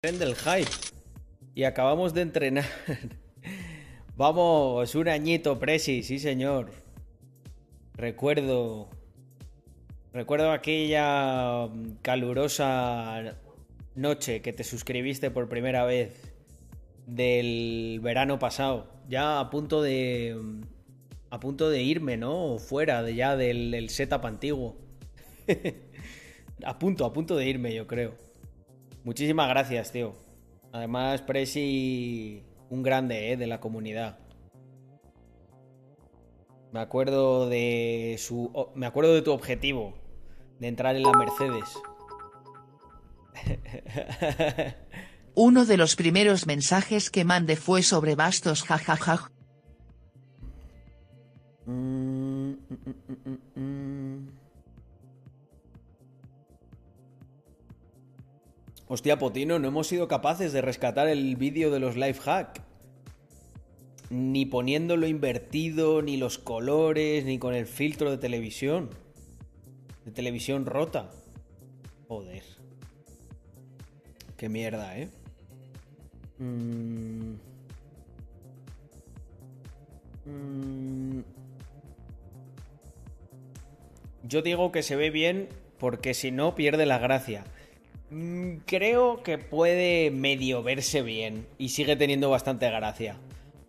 tren del hype. Y acabamos de entrenar. Vamos, un añito, Presi, sí señor. Recuerdo. Recuerdo aquella calurosa noche que te suscribiste por primera vez del verano pasado. Ya a punto de. A punto de irme, ¿no? Fuera de ya del, del setup antiguo. a punto, a punto de irme, yo creo. Muchísimas gracias, tío. Además, Presi, un grande, ¿eh? De la comunidad. Me acuerdo de su. oh, me acuerdo de tu objetivo. De entrar en la Mercedes. Uno de los primeros mensajes que mandé fue sobre bastos jajaja. Mm, mm, mm, Hostia, Potino, no hemos sido capaces de rescatar el vídeo de los life hack. Ni poniéndolo invertido, ni los colores, ni con el filtro de televisión. De televisión rota. Joder. Qué mierda, ¿eh? Mm. Mm. Yo digo que se ve bien porque si no pierde la gracia. Mm, Creo que puede medio verse bien y sigue teniendo bastante gracia.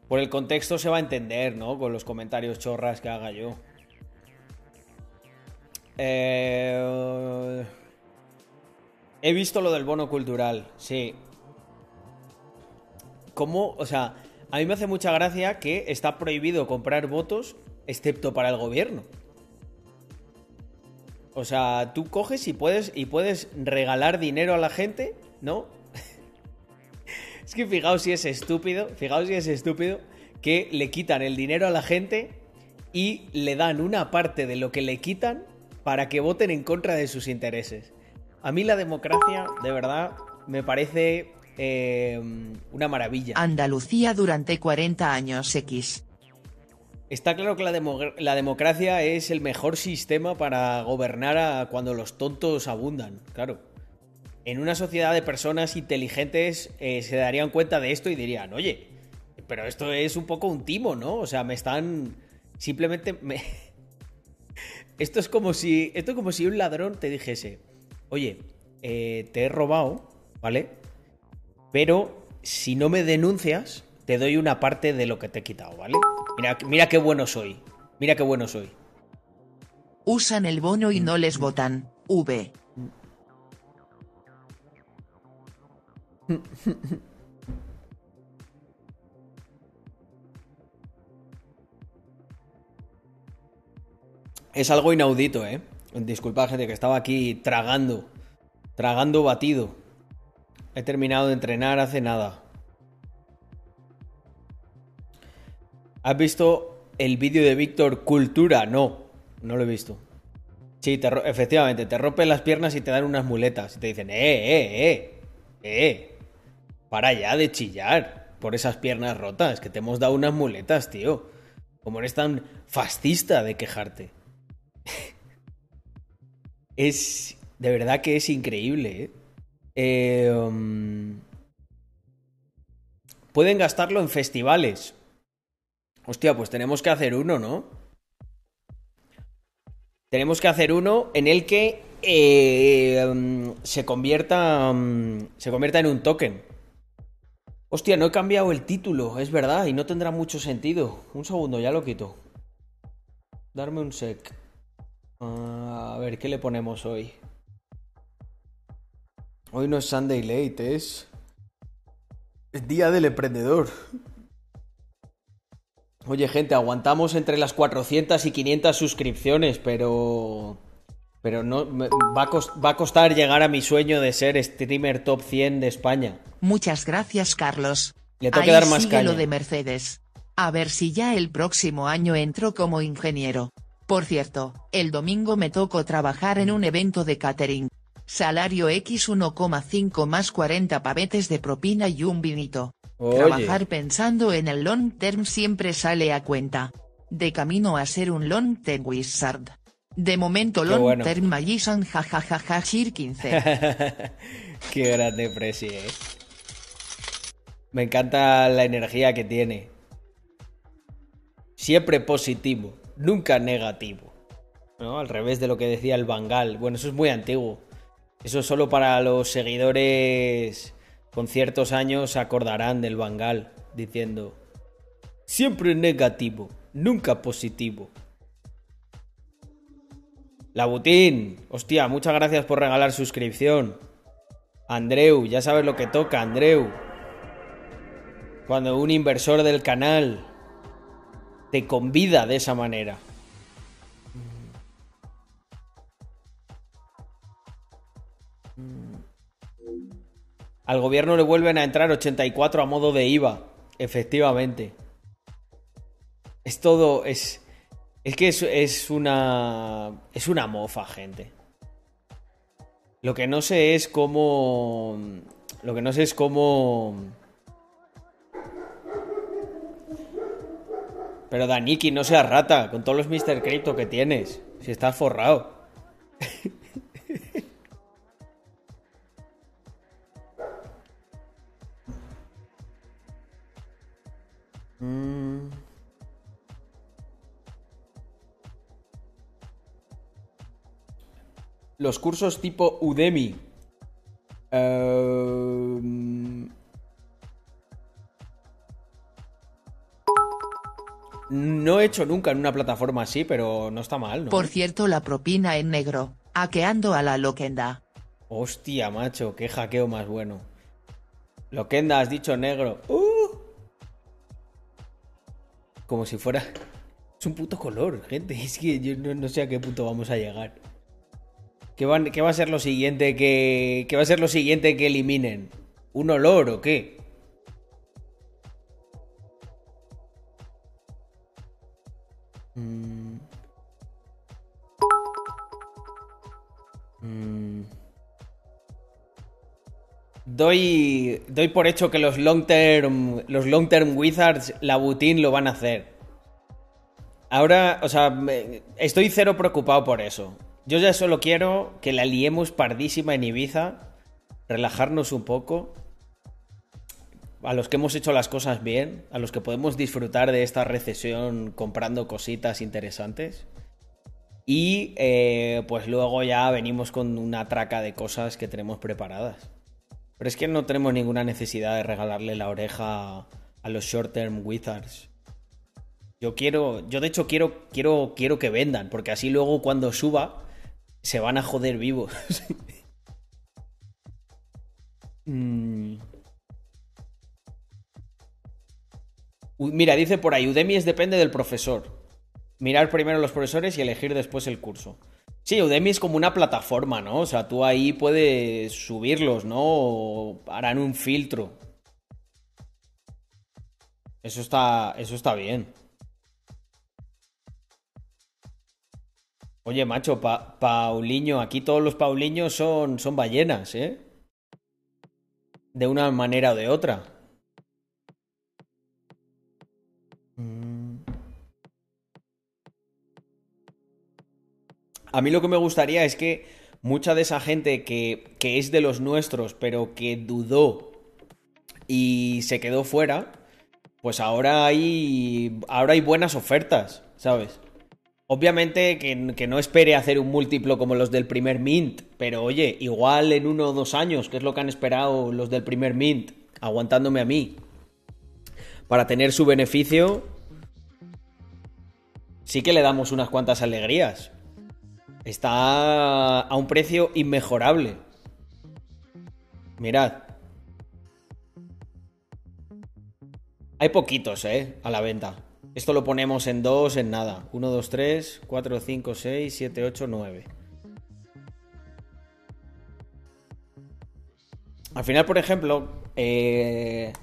Por el contexto se va a entender, ¿no? Con los comentarios chorras que haga yo. Eh... He visto lo del bono cultural, sí. ¿Cómo? O sea, a mí me hace mucha gracia que está prohibido comprar votos excepto para el gobierno. O sea, tú coges y puedes, y puedes regalar dinero a la gente, ¿no? es que fijaos si es estúpido, fijaos si es estúpido que le quitan el dinero a la gente y le dan una parte de lo que le quitan para que voten en contra de sus intereses. A mí la democracia, de verdad, me parece eh, una maravilla. Andalucía durante 40 años X. Está claro que la, demo- la democracia es el mejor sistema para gobernar a cuando los tontos abundan, claro. En una sociedad de personas inteligentes eh, se darían cuenta de esto y dirían, oye, pero esto es un poco un timo, ¿no? O sea, me están... Simplemente me... Esto es como si... Esto es como si un ladrón te dijese, oye, eh, te he robado, ¿vale? Pero si no me denuncias, te doy una parte de lo que te he quitado, ¿vale? Mira, mira qué bueno soy. Mira qué bueno soy. Usan el bono y no les votan. V. Es algo inaudito, ¿eh? Disculpad, gente, que estaba aquí tragando. Tragando batido. He terminado de entrenar hace nada. ¿Has visto el vídeo de Víctor Cultura? No, no lo he visto. Sí, te efectivamente, te rompen las piernas y te dan unas muletas. Y te dicen, eh, eh, eh, eh. Para ya de chillar por esas piernas rotas, que te hemos dado unas muletas, tío. Como eres tan fascista de quejarte. es. De verdad que es increíble, ¿eh? Eh, um, pueden gastarlo en festivales. Hostia, pues tenemos que hacer uno, ¿no? Tenemos que hacer uno en el que eh, um, se convierta. um, se convierta en un token. Hostia, no he cambiado el título, es verdad, y no tendrá mucho sentido. Un segundo, ya lo quito. Darme un sec. Ah, a ver, ¿qué le ponemos hoy? Hoy no es Sunday Late, es. Es Día del Emprendedor. Oye, gente, aguantamos entre las 400 y 500 suscripciones, pero. Pero no. me- va, a va a costar llegar a mi sueño de ser streamer top 100 de España. Muchas gracias Carlos. Le tengo Ahí que dar más sigue caña. lo de Mercedes. A ver si ya el próximo año entro como ingeniero. Por cierto, el domingo me tocó trabajar en un evento de catering. Salario X 1,5 más 40 pavetes de propina y un vinito. Oye. Trabajar pensando en el long term siempre sale a cuenta. De camino a ser un long term wizard. De momento Qué long bueno. term magician jajajaja shir 15. Qué grande Presi, eh. Me encanta la energía que tiene. Siempre positivo, nunca negativo. ¿No? Al revés de lo que decía el Bangal. Bueno, eso es muy antiguo. Eso es solo para los seguidores con ciertos años se acordarán del Bangal, diciendo, siempre negativo, nunca positivo. Labutín, hostia, muchas gracias por regalar suscripción. Andreu, ya sabes lo que toca, Andreu. Cuando un inversor del canal te convida de esa manera. Al gobierno le vuelven a entrar 84 a modo de IVA. Efectivamente. Es todo. Es. Es que es, es una. Es una mofa, gente. Lo que no sé es cómo. Lo que no sé es cómo. Pero Daniki, no seas rata, con todos los Mr. Crypto que tienes. Si estás forrado. Mm. Los cursos tipo Udemy. Em, No he hecho nunca en una plataforma así, pero no está mal, ¿no? Por cierto, la propina en negro, hackeando a la loquenda. Hostia, macho, qué hackeo más bueno. Loquenda, has dicho negro. ¡Uh! Como si fuera. Es un puto color, gente. Es que yo no, sé a qué punto vamos a llegar. ¿Qué, qué va a ser lo siguiente que. ¿Qué va a ser lo siguiente que eliminen? ¿Un olor o qué? Doy, por hecho que los long term, los long term wizards, la butín lo van a hacer. Ahora, o sea, estoy cero preocupado por eso. Yo ya solo quiero que la liemos pardísima en Ibiza, relajarnos un poco. A los que hemos hecho las cosas bien, a los que podemos disfrutar de esta recesión comprando cositas interesantes. Y eh, pues luego ya venimos con una traca de cosas que tenemos preparadas. Pero es que no tenemos ninguna necesidad de regalarle la oreja a los short term wizards. Yo quiero, yo de hecho quiero, quiero, quiero que vendan, porque así luego cuando suba se van a joder vivos. Mm. Mira, dice por ahí, Udemy es depende del profesor. Mirar primero los profesores y elegir después el curso. Sí, Udemy es como una plataforma, ¿no? O sea, tú ahí puedes subirlos, ¿no? O harán un filtro. Eso está, eso está bien. Oye, macho, Pa- Paulinho, aquí todos los Pauliños son, son ballenas, ¿eh? De una manera o de otra. A mí lo que me gustaría es que mucha de esa gente que, que es de los nuestros, pero que dudó y se quedó fuera, pues ahora hay, ahora hay buenas ofertas, ¿sabes? Obviamente que, que no espere hacer un múltiplo como los del primer Mint, pero oye, igual en uno o dos años, que es lo que han esperado los del primer Mint, aguantándome a mí, para tener su beneficio, sí que le damos unas cuantas alegrías. Está a un precio inmejorable. Mirad. Hay poquitos, ¿eh? A la venta. Esto lo ponemos en dos, en nada. 1, 2, 3, 4, 5, 6, 7, 8, 9. Al final, por ejemplo, eh,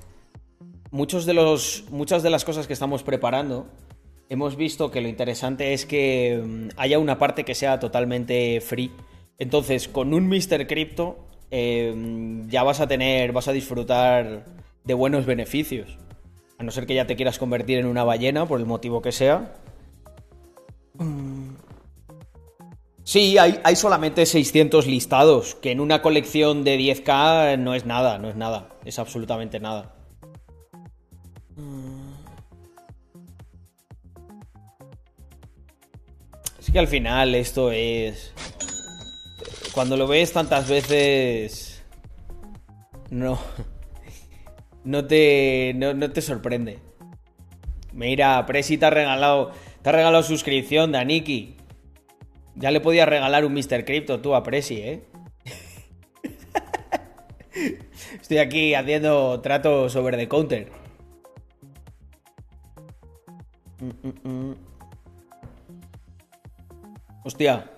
muchos de los, muchas de las cosas que estamos preparando, hemos visto que lo interesante es que mm, haya una parte que sea totalmente free. Entonces, con un Mr. Crypto eh, ya vas a tener, vas a disfrutar de buenos beneficios. A no ser que ya te quieras convertir en una ballena, por el motivo que sea. Mm. Sí, hay, hay solamente 600 listados, que en una colección de 10k no es nada, no es nada, es absolutamente nada. Es que al final esto es... Cuando lo ves tantas veces... No. No te, no, te sorprende. Mira, Presi te ha regalado, te ha regalado suscripción, Daniki. Ya le podías regalar un Mr. Crypto tú a Presi, ¿eh? Estoy aquí haciendo trato sobre The Counter. Mm, mm, mm. Hostia,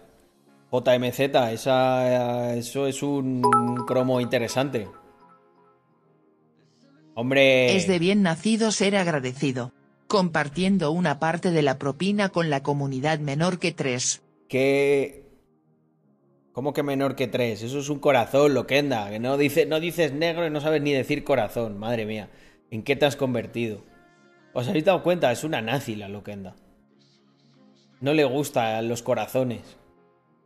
JMZ, esa, eso es un cromo interesante. Hombre. Es de bien nacido ser agradecido. Compartiendo una parte de la propina con la comunidad menor que tres. ¿Qué...? ¿Cómo que menor que tres? Eso es un corazón, Loquenda. Que no, dice, no dices negro y no sabes ni decir corazón. Madre mía. ¿En qué te has convertido? ¿Os habéis dado cuenta? Es una nazi la Loquenda. No le gusta los corazones.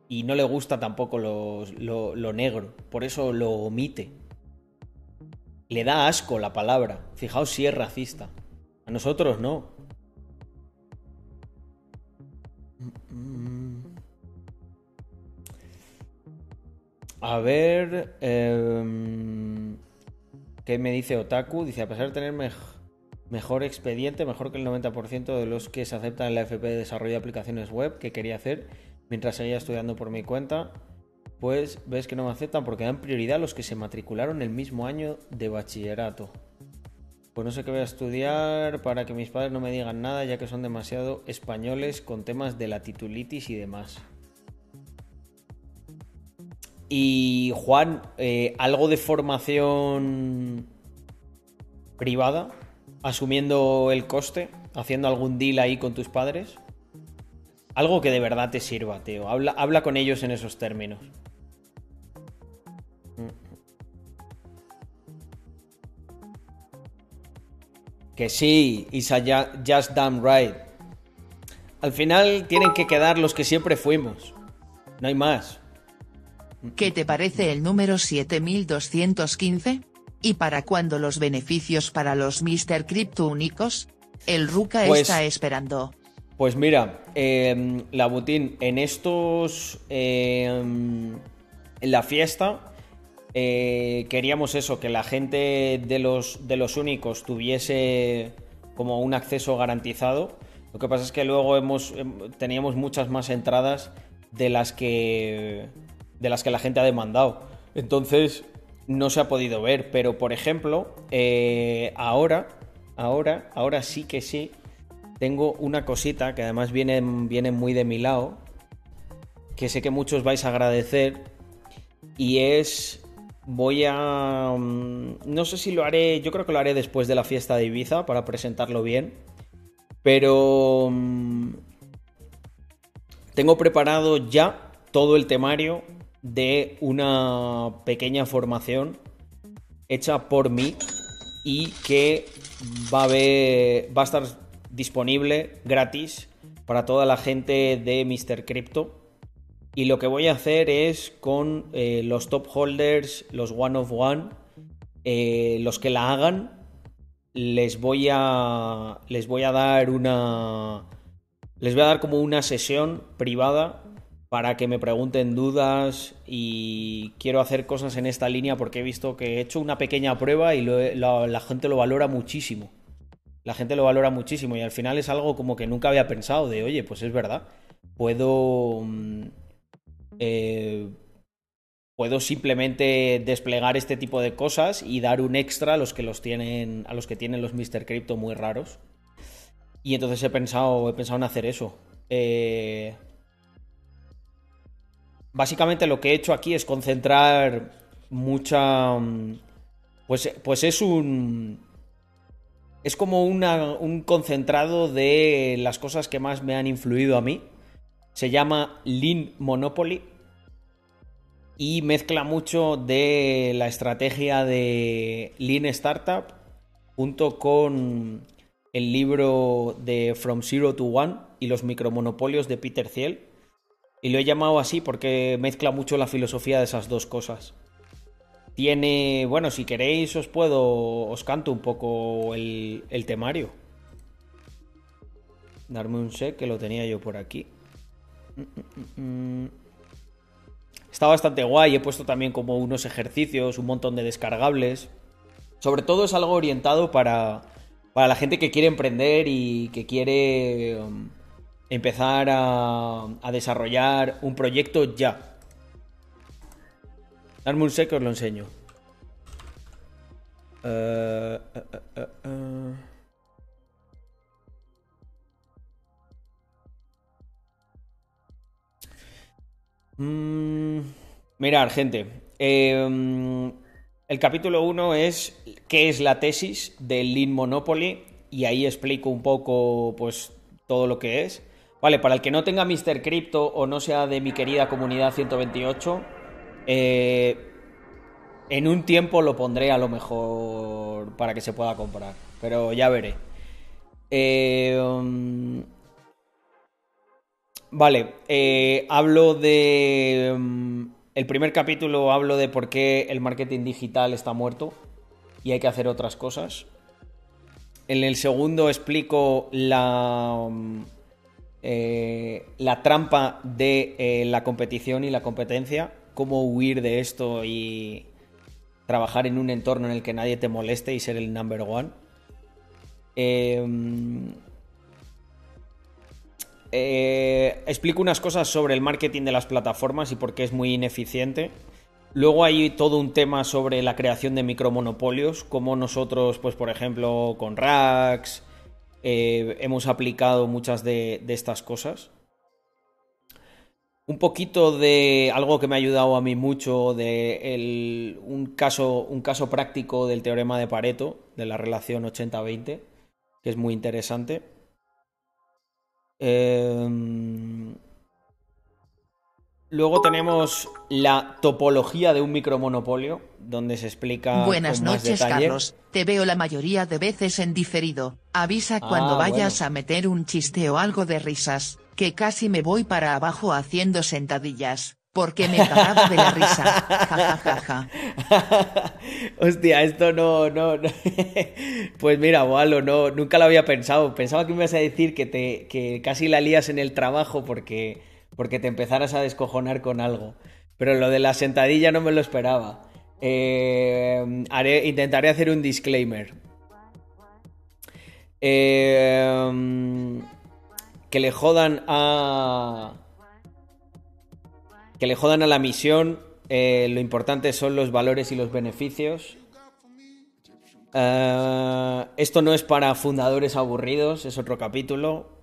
Y no le gusta tampoco lo negro. Por eso lo omite. Le da asco la palabra. Fijaos si es racista. A nosotros no. A ver. Em, ¿Qué me dice Otaku? Dice: a pesar de tener mejor expediente, mejor que el 90% de los que se aceptan en la FP de desarrollo de aplicaciones web que quería hacer mientras seguía estudiando por mi cuenta, pues ves que no me aceptan porque dan prioridad a los que se matricularon el mismo año de bachillerato. Pues no sé qué voy a estudiar para que mis padres no me digan nada ya que son demasiado españoles con temas de la titulitis y demás. Y Juan, eh, algo de formación privada, asumiendo el coste, haciendo algún deal ahí con tus padres. Algo que de verdad te sirva, tío. Habla, habla con ellos en esos términos. Que sí, Isa Just Damn Right. Al final tienen que quedar los que siempre fuimos. No hay más. ¿Qué te parece el número 7215? ¿Y para cuándo los beneficios para los Mr. Crypto únicos? El Ruka pues está esperando. Pues mira, eh, la Butín, en estos. Em, en la fiesta eh, queríamos eso, que la gente de los, de los únicos tuviese como un acceso garantizado. Lo que pasa es que luego hemos, em, teníamos muchas más entradas de las que, de las que la gente ha demandado. Entonces no se ha podido ver. Pero por ejemplo, eh, ahora, ahora, ahora sí que sí, tengo una cosita que además viene, viene muy de mi lado, que sé que muchos vais a agradecer, y es Voy a... Mm, no sé si lo haré, yo creo que lo haré después de la fiesta de Ibiza para presentarlo bien. Pero... Mm, tengo preparado ya todo el temario de una pequeña formación hecha por mí y que va a, va a estar disponible gratis para toda la gente de Mr. Crypto y lo que voy a hacer es con eh, los top holders, los one of one, eh, los que la hagan, les voy a. Les voy a dar una. Les voy a dar como una sesión privada para que me pregunten dudas y quiero hacer cosas en esta línea porque he visto que he hecho una pequeña prueba y la, gente lo valora muchísimo. La gente lo valora muchísimo y al final es algo como que nunca había pensado de, oye, pues es verdad, puedo mm, eh, puedo simplemente desplegar este tipo de cosas y dar un extra a los que los tienen, a los que tienen los Mr. Crypto muy raros. Y entonces he pensado, he pensado en hacer eso. Eh, básicamente lo que he hecho aquí es concentrar mucha. Pues, pues es un. Es como un concentrado de las cosas que más me han influido a mí. Se llama Lean Monopoly y mezcla mucho de la estrategia de Lean Startup junto con el libro de From Zero to One y los micromonopolios de Peter Thiel. Y lo he llamado así porque mezcla mucho la filosofía de esas dos cosas. tiene, bueno, si queréis os puedo, os canto un poco el, el temario. Darme un sec que lo tenía yo por aquí. Está bastante guay, he puesto también como unos ejercicios, un montón de descargables. Sobre todo es algo orientado para, para la gente que quiere emprender y que quiere um, empezar a, desarrollar un proyecto ya. Darme un sec os lo enseño. Eh, eh, eh, mm, mirar, gente. Em, el capítulo 1 es qué es la tesis del Lean Monopoly y ahí explico un poco pues todo lo que es. Vale, para el que no tenga Mr. Crypto o no sea de mi querida comunidad 128, eh, en un tiempo lo pondré a lo mejor para que se pueda comprar, pero ya veré. Eh, vale, eh, hablo de... Um, el primer capítulo hablo de por qué el marketing digital está muerto y hay que hacer otras cosas. En el segundo explico la, um, la trampa de la competición y la competencia cómo huir de esto y trabajar en un entorno en el que nadie te moleste y ser el number one. Em, eh, explico unas cosas sobre el marketing de las plataformas y por qué es muy ineficiente. Luego hay todo un tema sobre la creación de micromonopolios, como nosotros, pues por ejemplo, con Rax, eh, hemos aplicado muchas de estas cosas un poquito de algo que me ha ayudado a mí mucho, de un, caso, un caso práctico del teorema de Pareto, de la relación 80-20, que es muy interesante. Em, luego tenemos la topología de un micromonopolio, donde se explica. Buenas noches, Carlos. Te veo la mayoría de veces en diferido. Avisa cuando ah, vayas a meter un chiste o algo de risas que casi me voy para abajo haciendo sentadillas, porque me cagaba de la risa. Ja, ja, ja, Hostia, esto no, no, Pues mira, Walo, no, nunca lo había pensado. Pensaba que me ibas a decir que te, que casi la lías en el trabajo porque, porque te empezaras a descojonar con algo. Pero lo de la sentadilla no me lo esperaba. Eh, intentaré hacer un disclaimer. Eh, que le jodan a. Que le jodan a la misión. Eh, lo importante son los valores y los beneficios. Esto no es para fundadores aburridos, es otro capítulo.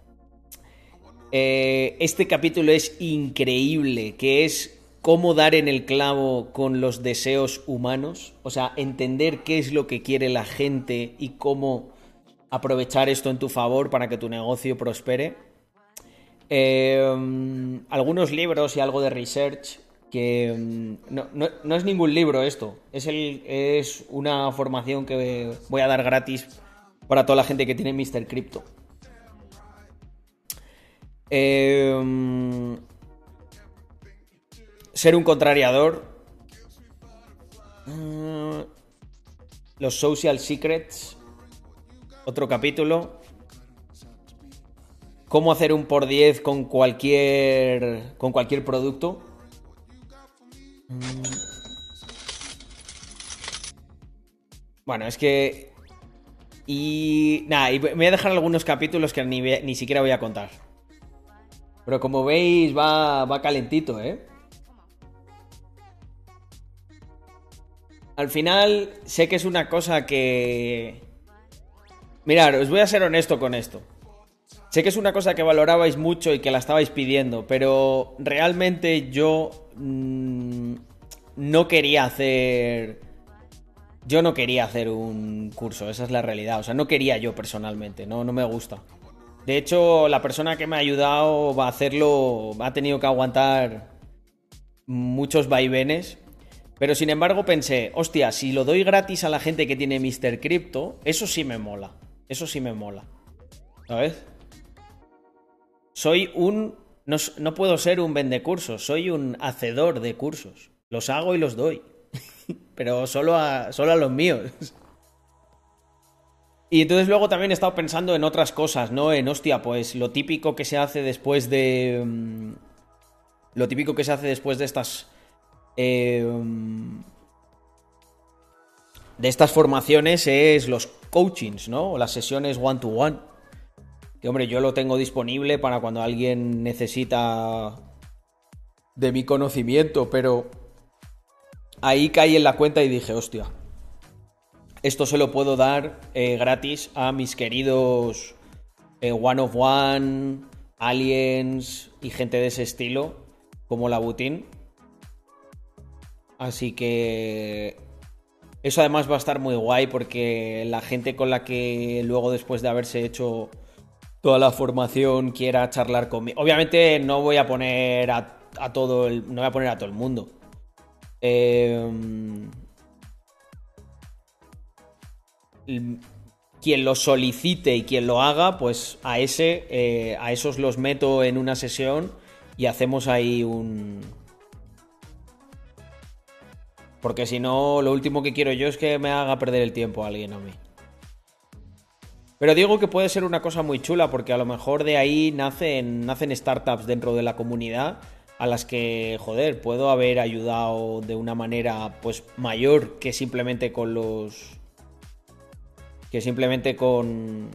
Eh, este capítulo es increíble, que es cómo dar en el clavo con los deseos humanos, o sea, entender qué es lo que quiere la gente y cómo aprovechar esto en tu favor para que tu negocio prospere. Em, algunos libros y algo de research que em, no, es ningún libro esto, es, es una formación que voy a dar gratis para toda la gente que tiene Mr. Crypto. Em, ser un contrariador. Mm, los social secrets. Otro capítulo cómo hacer un por 10 con cualquier, con cualquier producto. Mm. Bueno, es que... Y nada, y voy a dejar algunos capítulos que ni, ni siquiera voy a contar. Pero como veis, va, va calentito, ¿eh? Al final, sé que es una cosa que... Mirad, os voy a ser honesto con esto. Sé que es una cosa que valorabais mucho y que la estabais pidiendo, pero realmente yo mm, no quería hacer... Yo no quería hacer un curso, esa es la realidad. O sea, no quería yo personalmente, no, no me gusta. De hecho, la persona que me ha ayudado va a hacerlo, ha tenido que aguantar muchos vaivenes. Pero sin embargo pensé, hostia, si lo doy gratis a la gente que tiene Mr. Crypto, eso sí me mola. Eso sí me mola. ¿Sabes? Soy un... No, puedo ser un vendecursos, soy un hacedor de cursos. Los hago y los doy. Pero solo a, solo a los míos. Y entonces luego también he estado pensando en otras cosas, ¿no? En, hostia, pues lo típico que se hace después de... Mm, lo típico que se hace después de estas... Eh, de estas formaciones es los coachings, ¿no? O las sesiones one-to-one. Que hombre, yo lo tengo disponible para cuando alguien necesita de mi conocimiento, pero ahí caí en la cuenta y dije, hostia, esto se lo puedo dar eh, gratis a mis queridos eh, One of One, Aliens y gente de ese estilo, como la Butin. Así que eso además va a estar muy guay porque la gente con la que luego después de haberse hecho toda la formación quiera charlar conmigo. Obviamente no voy a poner a, todo el. No voy a poner a todo el mundo. Em, quien lo solicite y quien lo haga, pues a ese, eh, a esos los meto en una sesión y hacemos ahí un, porque si no, lo último que quiero yo es que me haga perder el tiempo a alguien a mí. Pero digo que puede ser una cosa muy chula porque a lo mejor de ahí nacen, nacen startups dentro de la comunidad a las que, joder, puedo haber ayudado de una manera pues mayor que simplemente con los... que simplemente con...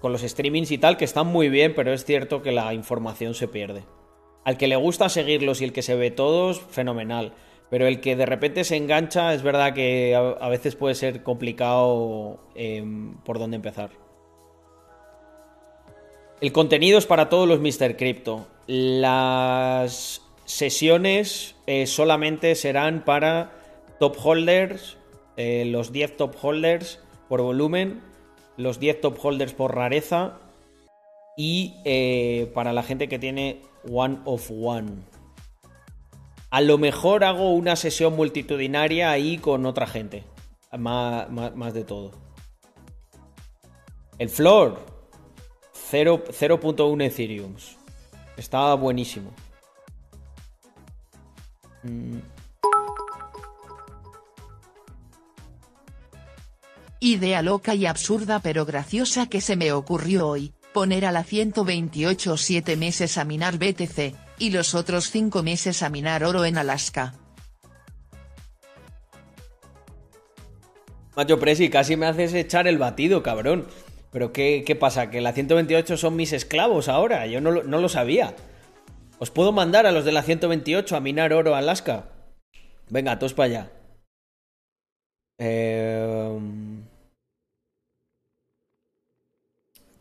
con los streamings y tal, que están muy bien, pero es cierto que la información se pierde. Al que le gusta seguirlos y el que se ve todos, fenomenal. Pero el que de repente se engancha, es verdad que a, veces puede ser complicado em, por dónde empezar. El contenido es para todos los Mr. Crypto. Las sesiones eh, solamente serán para top holders, eh, los 10 top holders por volumen, los 10 top holders por rareza y eh, para la gente que tiene one of one. A lo mejor hago una sesión multitudinaria ahí con otra gente. Más, de todo. El floor. 0.1 Ethereum. Está buenísimo. Mm. Idea loca y absurda pero graciosa que se me ocurrió hoy poner a la 128 7 meses a minar BTC, y los otros 5 meses a minar oro en Alaska. Macho Presi, casi me haces echar el batido, cabrón. Pero ¿qué, qué pasa? ¿Que la 128 son mis esclavos ahora? Yo no, no lo sabía. ¿Os puedo mandar a los de la 128 a minar oro a Alaska? Venga, todos para allá. Eh...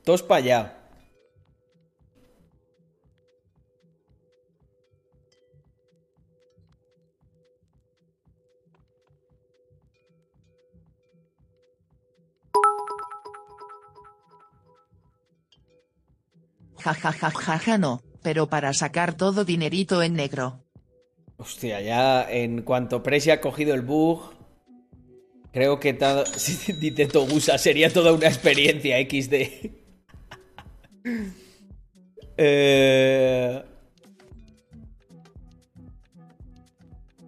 Todos para allá. Ja, ja, ja, ja, ja, no, pero para sacar todo dinerito en negro. Hostia, ya en cuanto Presi ha cogido el bug, creo que todo, si Togusa sería toda una experiencia XD. Eh,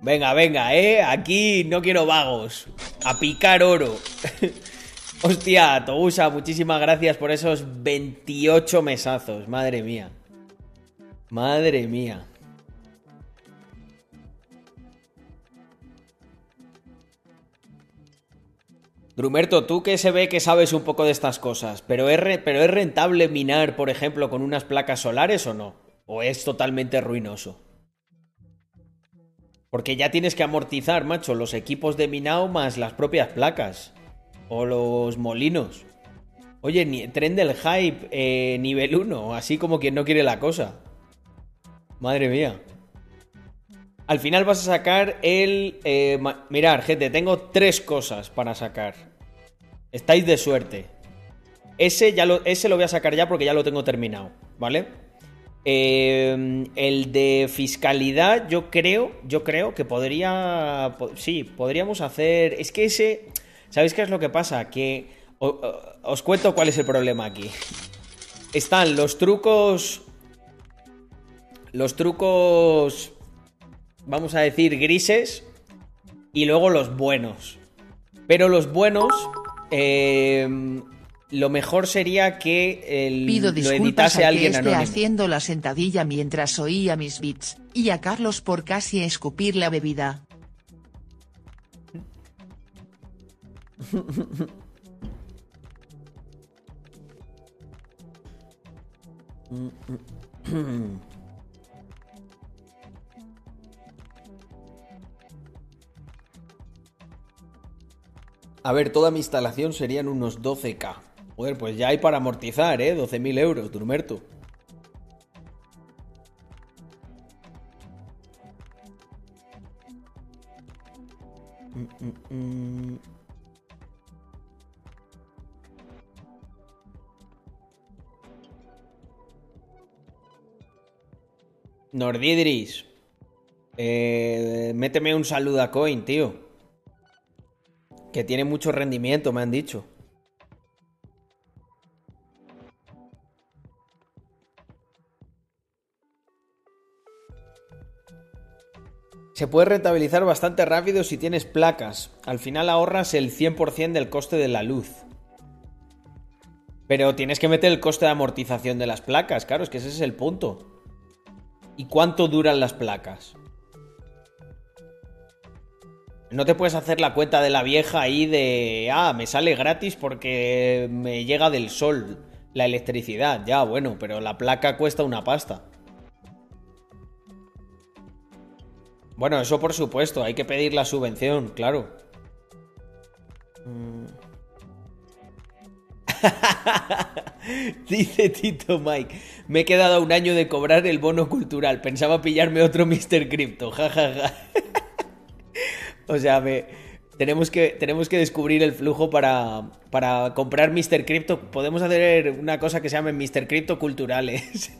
venga, venga, eh. Aquí no quiero vagos. A picar oro. Hostia, Togusa, muchísimas gracias por esos 28 mesazos. Madre mía. Madre mía. Drumerto, tú que se ve que sabes un poco de estas cosas, ¿pero es, ¿pero es rentable minar, por ejemplo, con unas placas solares o no? ¿O es totalmente ruinoso? Porque ya tienes que amortizar, macho, los equipos de minado más las propias placas. O los molinos. Oye, tren del hype eh, nivel 1, así como quien no quiere la cosa. Madre mía. Al final vas a sacar el... Eh, mirar, gente, tengo tres cosas para sacar. Estáis de suerte. Ese, ya lo, ese lo voy a sacar ya porque ya lo tengo terminado, ¿vale? Eh, el de fiscalidad, yo creo, yo creo que podría... Sí, podríamos hacer... Es que ese... ¿Sabéis qué es lo que pasa? Que... os cuento cuál es el problema aquí. Están los trucos... Los trucos vamos a decir, grises y luego los buenos. Pero los buenos, eh, lo mejor sería que el, Pido lo editase que alguien esté anónimo. haciendo la sentadilla mientras oía mis beats, y a Carlos por casi escupir la bebida. A ver, toda mi instalación serían unos 12k. Joder, pues ya hay para amortizar, ¿eh? 12.000 euros, Turmerto. Mm. Nordidris. Eh, méteme un saludo a Coin, tío. Que tiene mucho rendimiento, me han dicho. Se puede rentabilizar bastante rápido si tienes placas. Al final ahorras el 100% del coste de la luz. Pero tienes que meter el coste de amortización de las placas, claro, es que ese es el punto. ¿Y cuánto duran las placas? No te puedes hacer la cuenta de la vieja ahí de, ah, me sale gratis porque me llega del sol la electricidad. Ya, bueno, pero la placa cuesta una pasta. Bueno, eso por supuesto, hay que pedir la subvención, claro. Mm. Dice Tito Mike, me he quedado un año de cobrar el bono cultural, pensaba pillarme otro Mr. Crypto, jajaja. O sea, tenemos, que, tenemos que descubrir el flujo para, para comprar Mr. Crypto. Podemos hacer una cosa que se llame Mr. Crypto culturales.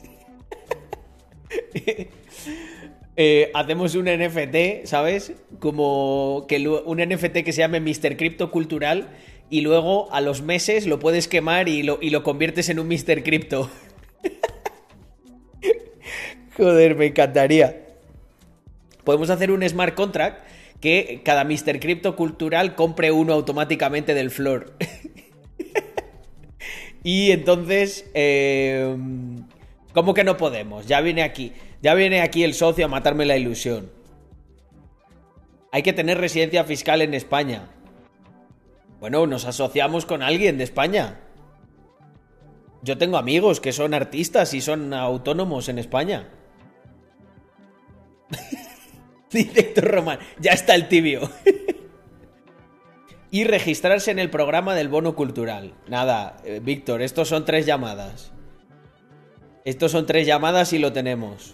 Eh, hacemos un NFT, ¿sabes? Como que un NFT que se llame Mr. Crypto cultural y luego a los meses lo puedes quemar y lo, y lo conviertes en un Mr. Crypto. Joder, me encantaría. Podemos hacer un smart contract que cada Mr. Crypto cultural compre uno automáticamente del floor. y entonces, eh, ¿cómo que no podemos? Ya viene aquí, ya viene aquí el socio a matarme la ilusión. Hay que tener residencia fiscal en España. Bueno, nos asociamos con alguien de España. Yo tengo amigos que son artistas y son autónomos en España. Dice Héctor Román, ya está el tibio. y registrarse en el programa del bono cultural. Nada, eh, Víctor, estos son tres llamadas. Estos son tres llamadas y lo tenemos.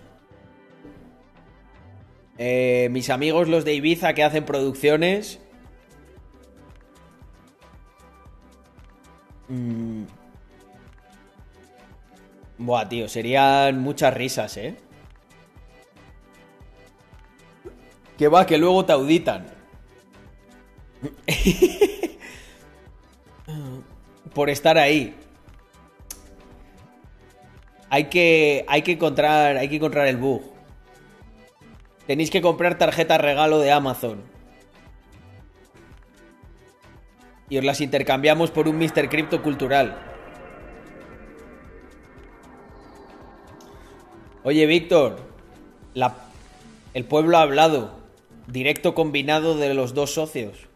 Eh, mis amigos los de Ibiza que hacen producciones. Mm. Buah, tío, serían muchas risas, ¿eh? Que va, que luego te auditan. Por estar ahí. Hay que, hay que encontrar, hay que encontrar el bug. Tenéis que comprar tarjeta regalo de Amazon. Y os las intercambiamos por un Mr. Crypto cultural. Oye, Víctor, el pueblo ha hablado. Directo combinado de los dos socios.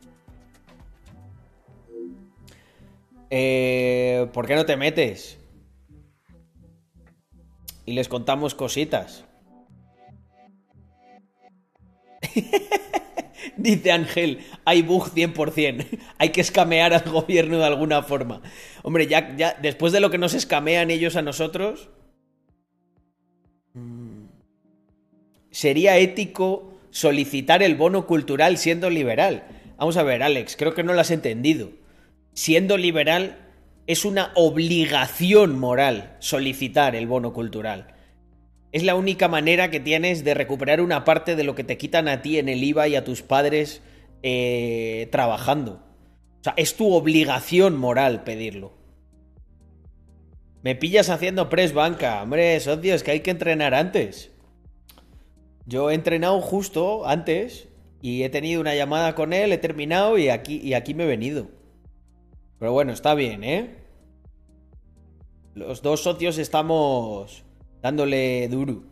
Eh, ¿Por qué no te metes? Y les contamos cositas. Dice Ángel, hay bug 100%. hay que escamear al gobierno de alguna forma. Hombre, ya, ya después de lo que nos escamean ellos a nosotros, mm, sería ético solicitar el bono cultural siendo liberal. Vamos a ver, Alex, creo que no lo has entendido. Siendo liberal es una obligación moral solicitar el bono cultural. Es la única manera que tienes de recuperar una parte de lo que te quitan a ti en el IVA y a tus padres eh, trabajando. O sea, es tu obligación moral pedirlo. Me pillas haciendo press banca. Hombre, socios, que hay que entrenar antes. Yo he entrenado justo antes y he tenido una llamada con él, he terminado y aquí, y aquí me he venido. Pero bueno, está bien, ¿eh? Los dos socios estamos dándole duro.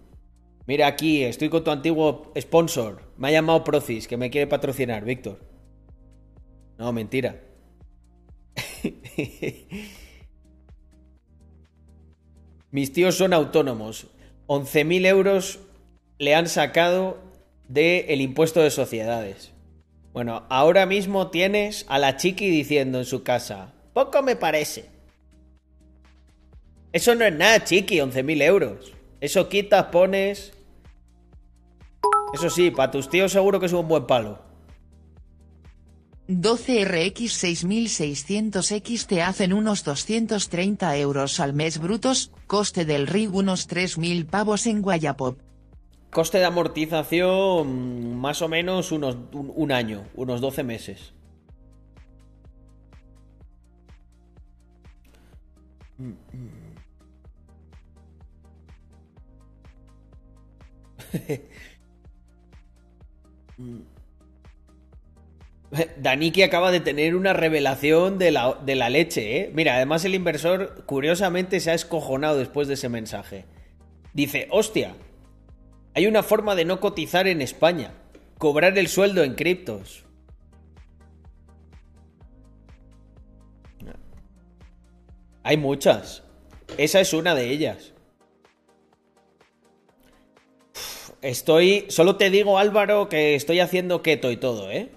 Mira aquí, estoy con tu antiguo sponsor. Me ha llamado Procis, que me quiere patrocinar, Víctor. No, mentira. Mis tíos son autónomos. 11.000 euros le han sacado del impuesto de sociedades. Bueno, ahora mismo tienes a la chiqui diciendo en su casa, poco me parece. Eso no es nada, chiqui, 11.000 euros. Eso quitas, pones... Eso sí, para tus tíos seguro que es un buen palo. 12RX 6600X te hacen unos 230 euros al mes brutos, coste del rig unos 3.000 pavos en Guayapop. Coste de amortización más o menos unos, un, año, unos 12 meses. Daniki acaba de tener una revelación de la, de la leche, ¿eh? Mira, además el inversor curiosamente se ha escojonado después de ese mensaje. Dice, hostia, hay una forma de no cotizar en España. Cobrar el sueldo en criptos. Hay muchas. Esa es una de ellas. Estoy. Solo te digo, Álvaro, que estoy haciendo keto y todo, ¿eh?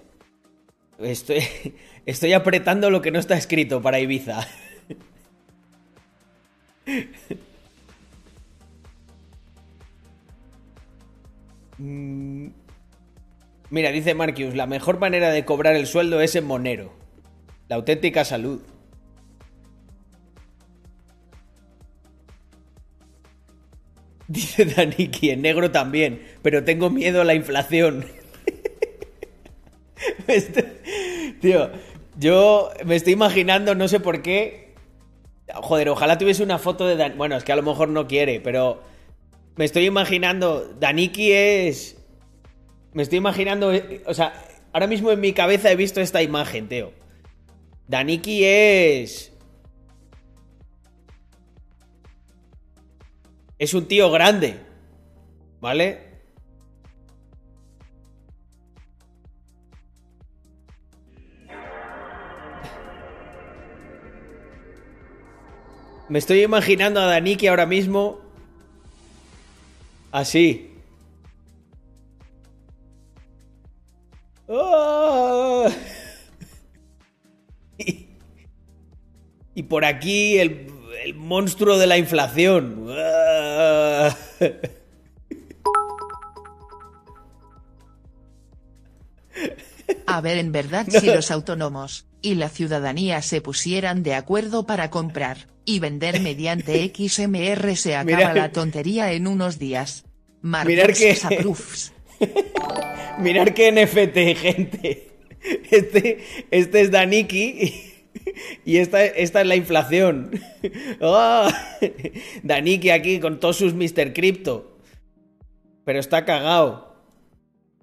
Estoy. Estoy apretando lo que no está escrito para Ibiza. Mira, dice Marcus, la mejor manera de cobrar el sueldo es en Monero. La auténtica salud. Dice Daniki, en negro también, pero tengo miedo a la inflación. Tío, yo me estoy imaginando, no sé por qué. Joder, ojalá tuviese una foto de Dan. Bueno, es que a lo mejor no quiere, pero. Me estoy imaginando. Daniki es. Me estoy imaginando. O sea, ahora mismo en mi cabeza he visto esta imagen, tío. Daniki es. Es un tío grande. ¿Vale? Me estoy imaginando a Daniki ahora mismo. Así. ¡Oh! Y, y, por aquí el, el, monstruo de la inflación. ¡Oh! A ver, en verdad, no. si los autónomos y la ciudadanía se pusieran de acuerdo para comprar y vender mediante XMR se acaba la tontería en unos días. Marcos Mirar que approves. Mirar que NFT, gente. Este, este es Daniki y esta, esta es la inflación. Oh, Daniki aquí con todos sus Mr. Crypto. Pero está cagado.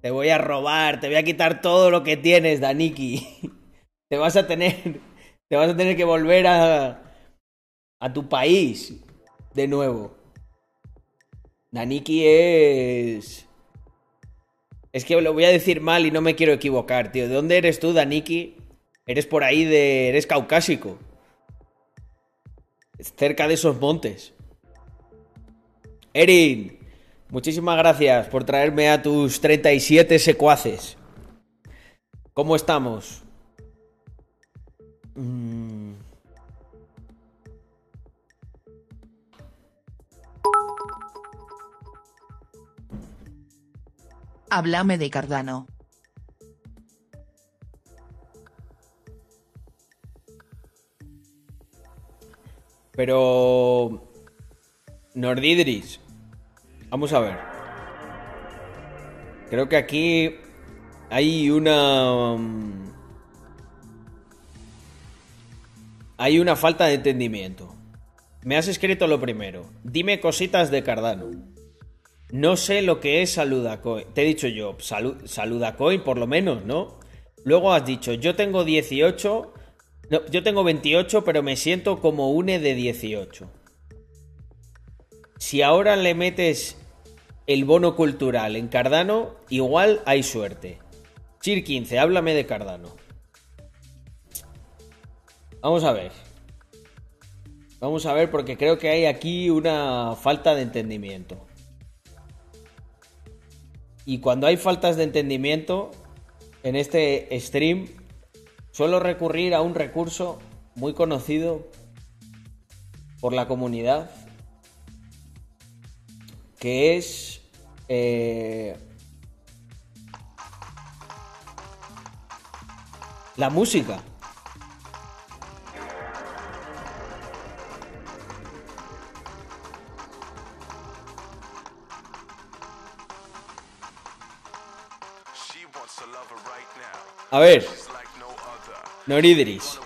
Te voy a robar, te voy a quitar todo lo que tienes, Daniki. Te vas a tener. Te vas a tener que volver a. a tu país. De nuevo. Daniki es. Es que lo voy a decir mal y no me quiero equivocar, tío. ¿De dónde eres tú, Daniki? Eres por ahí de. Eres caucásico. Cerca de esos montes. Erin, muchísimas gracias por traerme a tus 37 secuaces. ¿Cómo estamos? Mm. Háblame de Cardano. Pero... Nordidris. Vamos a ver. Creo que aquí hay una... um, Hay una falta de entendimiento. Me has escrito lo primero. Dime cositas de Cardano. No sé lo que es Saludacoin. Te he dicho yo, salu- Saludacoin por lo menos, ¿no? Luego has dicho, yo tengo 18, no, yo tengo 28, pero me siento como une de 18. Si ahora le metes el bono cultural en Cardano, igual hay suerte. Chir 15, háblame de Cardano. Vamos a ver. Vamos a ver porque creo que hay aquí una falta de entendimiento. Y cuando hay faltas de entendimiento en este stream, suelo recurrir a un recurso muy conocido por la comunidad, que es eh, la música. A ver. Noridris.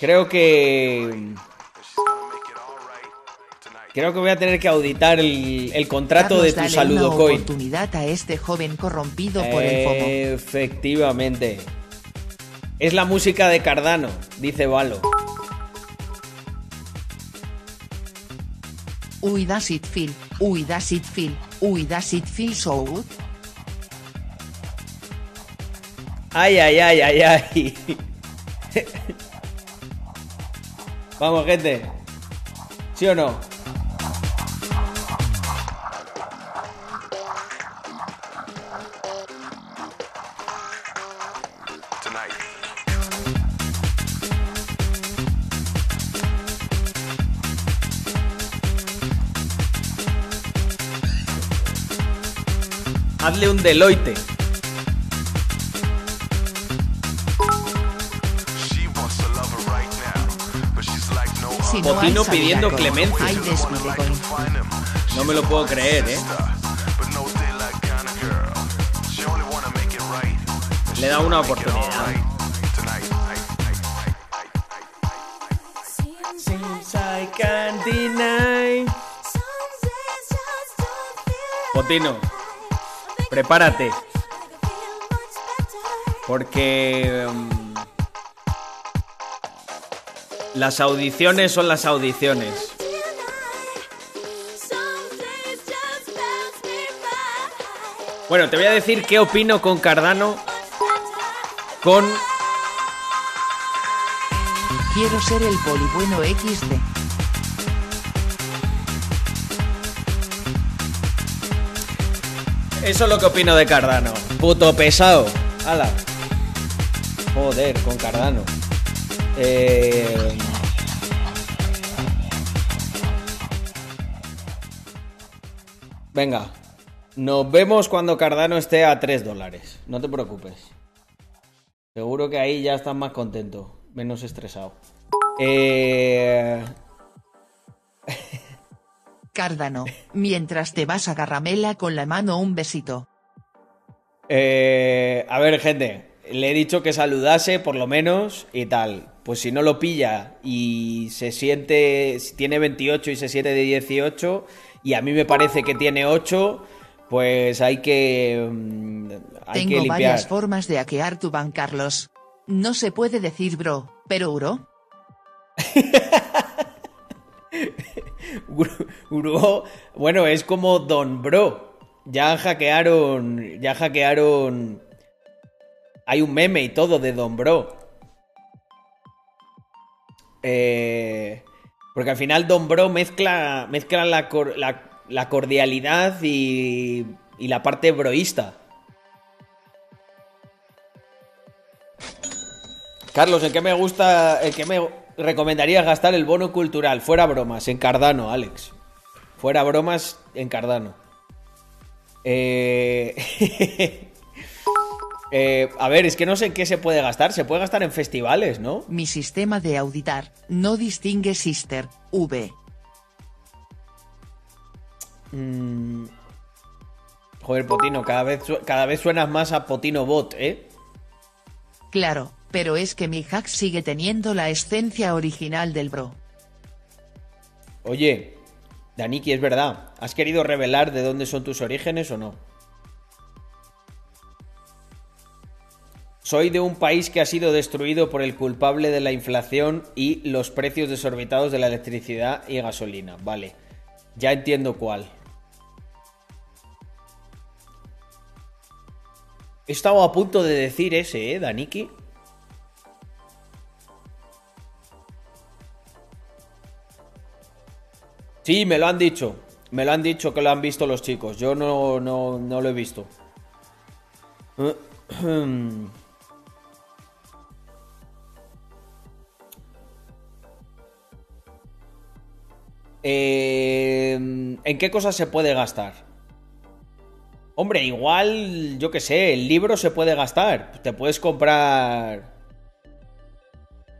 Right tonight. Creo que voy a tener que auditar el, el contrato de Carlos, tu dale una saludo coin. oportunidad a este joven corrompido por el FOMO. Efectivamente. Es la música de Cardano, dice Valo. Uy, does it feel, uy, does it feel, uy, does it feel so good? Ay, ay, ay, ay, ay. Vamos, gente. ¿Sí o no? Hazle un Deloitte. Si no Botino pidiendo clemencia. Hay. No me lo puedo creer, eh. Le da una oportunidad. right Tonight. Ay, ay, las audiciones son las audiciones. Bueno, te voy a decir qué opino con Cardano. Con. Quiero ser el polibueno XD. Eso es lo que opino de Cardano. Puto pesado. Hala. Joder, con Cardano. Eh... Venga. Nos vemos cuando Cardano esté a 3 dólares. No te preocupes. Seguro que ahí ya estás más contento. Menos estresado. Eh... Cardano, mientras te vas a Garramela con la mano un besito. Eh, a ver, gente, le he dicho que saludase por lo menos y tal. Pues si no lo pilla y se siente, si tiene 28 y se siente de 18 y a mí me parece que tiene 8, pues hay que, mm, hay que Tengo limpiar. varias formas de hackear tu ban Carlos. No se puede decir bro, pero. Gru- Gru- bueno, es como Don Bro. Ya hackearon, ya hackearon. Hay un meme y todo de Don Bro. Eh, porque al final Don Bro mezcla, mezcla la, la- cordialidad y, y la parte broísta. Carlos, ¿en qué me gusta, en qué me recomendarías gastar el bono cultural? Fuera bromas, en Cardano, Alex. Fuera bromas, en Cardano. Eh... eh, a ver, es que no sé en qué se puede gastar. Se puede gastar en festivales, ¿no? Mi sistema de auditar no distingue sister, V. Mm. Joder, Potino, cada vez, cada vez suenas más a Potino Bot, ¿eh? Claro, pero es que mi hack sigue teniendo la esencia original del bro. Oye, Daniki, es verdad. ¿Has querido revelar de dónde son tus orígenes o no? Soy de un país que ha sido destruido por el culpable de la inflación y los precios desorbitados de la electricidad y gasolina. Vale, ya entiendo cuál. He estado a punto de decir ese, ¿eh, Daniki? Sí, me lo han dicho. Me lo han dicho que lo han visto los chicos. Yo no, no, no lo he visto. Eh, ¿En qué cosas se puede gastar? Hombre, igual, yo qué sé, el libro se puede gastar. Te puedes comprar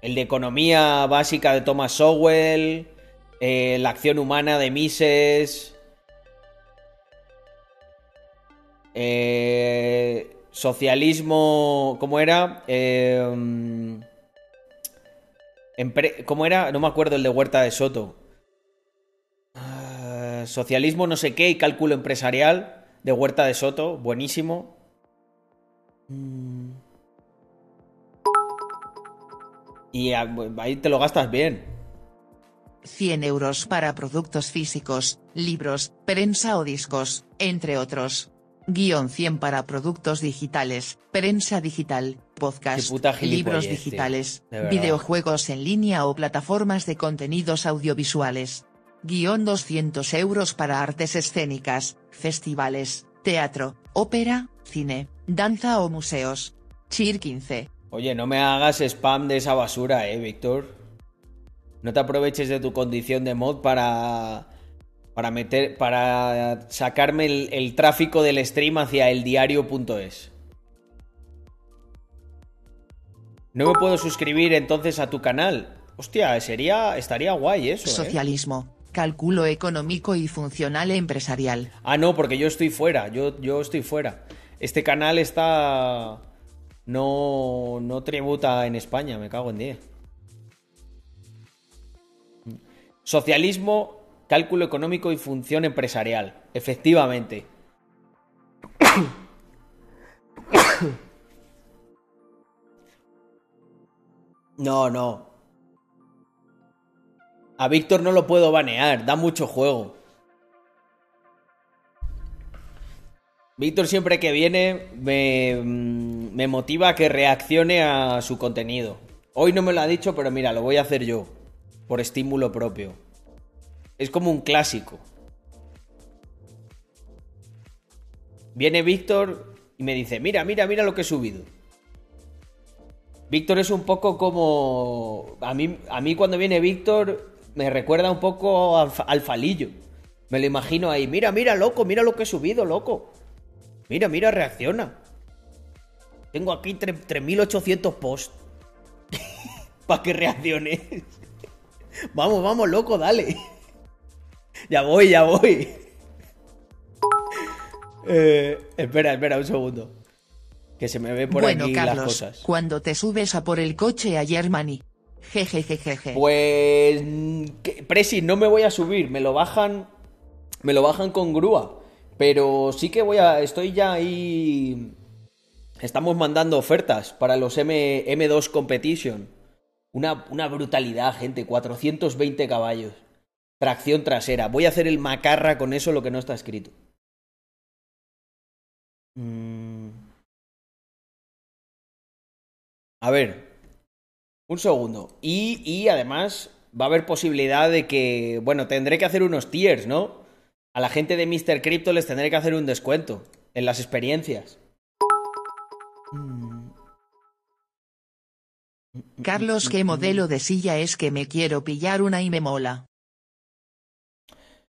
el de economía básica de Thomas Sowell, eh, la acción humana de Mises, eh, socialismo, ¿cómo era? Eh, ¿Cómo era? No me acuerdo el de Huerta de Soto socialismo no sé qué y cálculo empresarial de Huerta de Soto, buenísimo. Y ahí te lo gastas bien. 100 euros para productos físicos, libros, prensa o discos, entre otros. Guión 100 para productos digitales, prensa digital, podcast, libros digitales, videojuegos en línea o plataformas de contenidos audiovisuales guion 200 euros para artes escénicas, festivales, teatro, ópera, cine, danza o museos. Chir 15. Oye, no me hagas spam de esa basura, eh, Víctor. No te aproveches de tu condición de mod para. para meter. para sacarme el, el tráfico del stream hacia el diario.es. No me puedo suscribir entonces a tu canal. Hostia, sería. estaría guay eso. ¿eh? Cálculo económico y funcional empresarial. Ah, no, porque yo estoy fuera, yo, yo estoy fuera. Este canal está... No, no tributa en España, me cago en 10. Socialismo, cálculo económico y función empresarial. Efectivamente. No, no. A Víctor no lo puedo banear, da mucho juego. Víctor siempre que viene me, mm, me, motiva a que reaccione a su contenido. Hoy no me lo ha dicho, pero mira, lo voy a hacer yo, por estímulo propio. Es como un clásico. Viene Víctor y me dice, mira, mira, mira lo que he subido. Víctor es un poco como... A mí, a mí cuando viene Víctor me recuerda un poco al, falillo. Me lo imagino ahí. Mira, mira, loco, mira lo que he subido, loco. Mira, mira, reacciona. Tengo aquí 3800 posts. Para que reacciones. vamos, vamos, loco, dale. ya voy, ya voy. Eh, espera, espera un segundo. Que se me ve por aquí las cosas. Cuando te subes a por el coche a Germany, Pues. Presi, no me voy a subir, me lo bajan. Me lo bajan con grúa. Pero sí que voy a. Estoy ya ahí. Estamos mandando ofertas para los M, M2 Competition. Una, una brutalidad, gente. 420 caballos. Tracción trasera. Voy a hacer el macarra con eso, lo que no está escrito. Mm. A ver, un segundo. Y, además va a haber posibilidad de que, bueno, tendré que hacer unos tiers, ¿no? A la gente de Mr. Crypto les tendré que hacer un descuento en las experiencias. Carlos, ¿qué modelo de silla es que me quiero pillar una y me mola?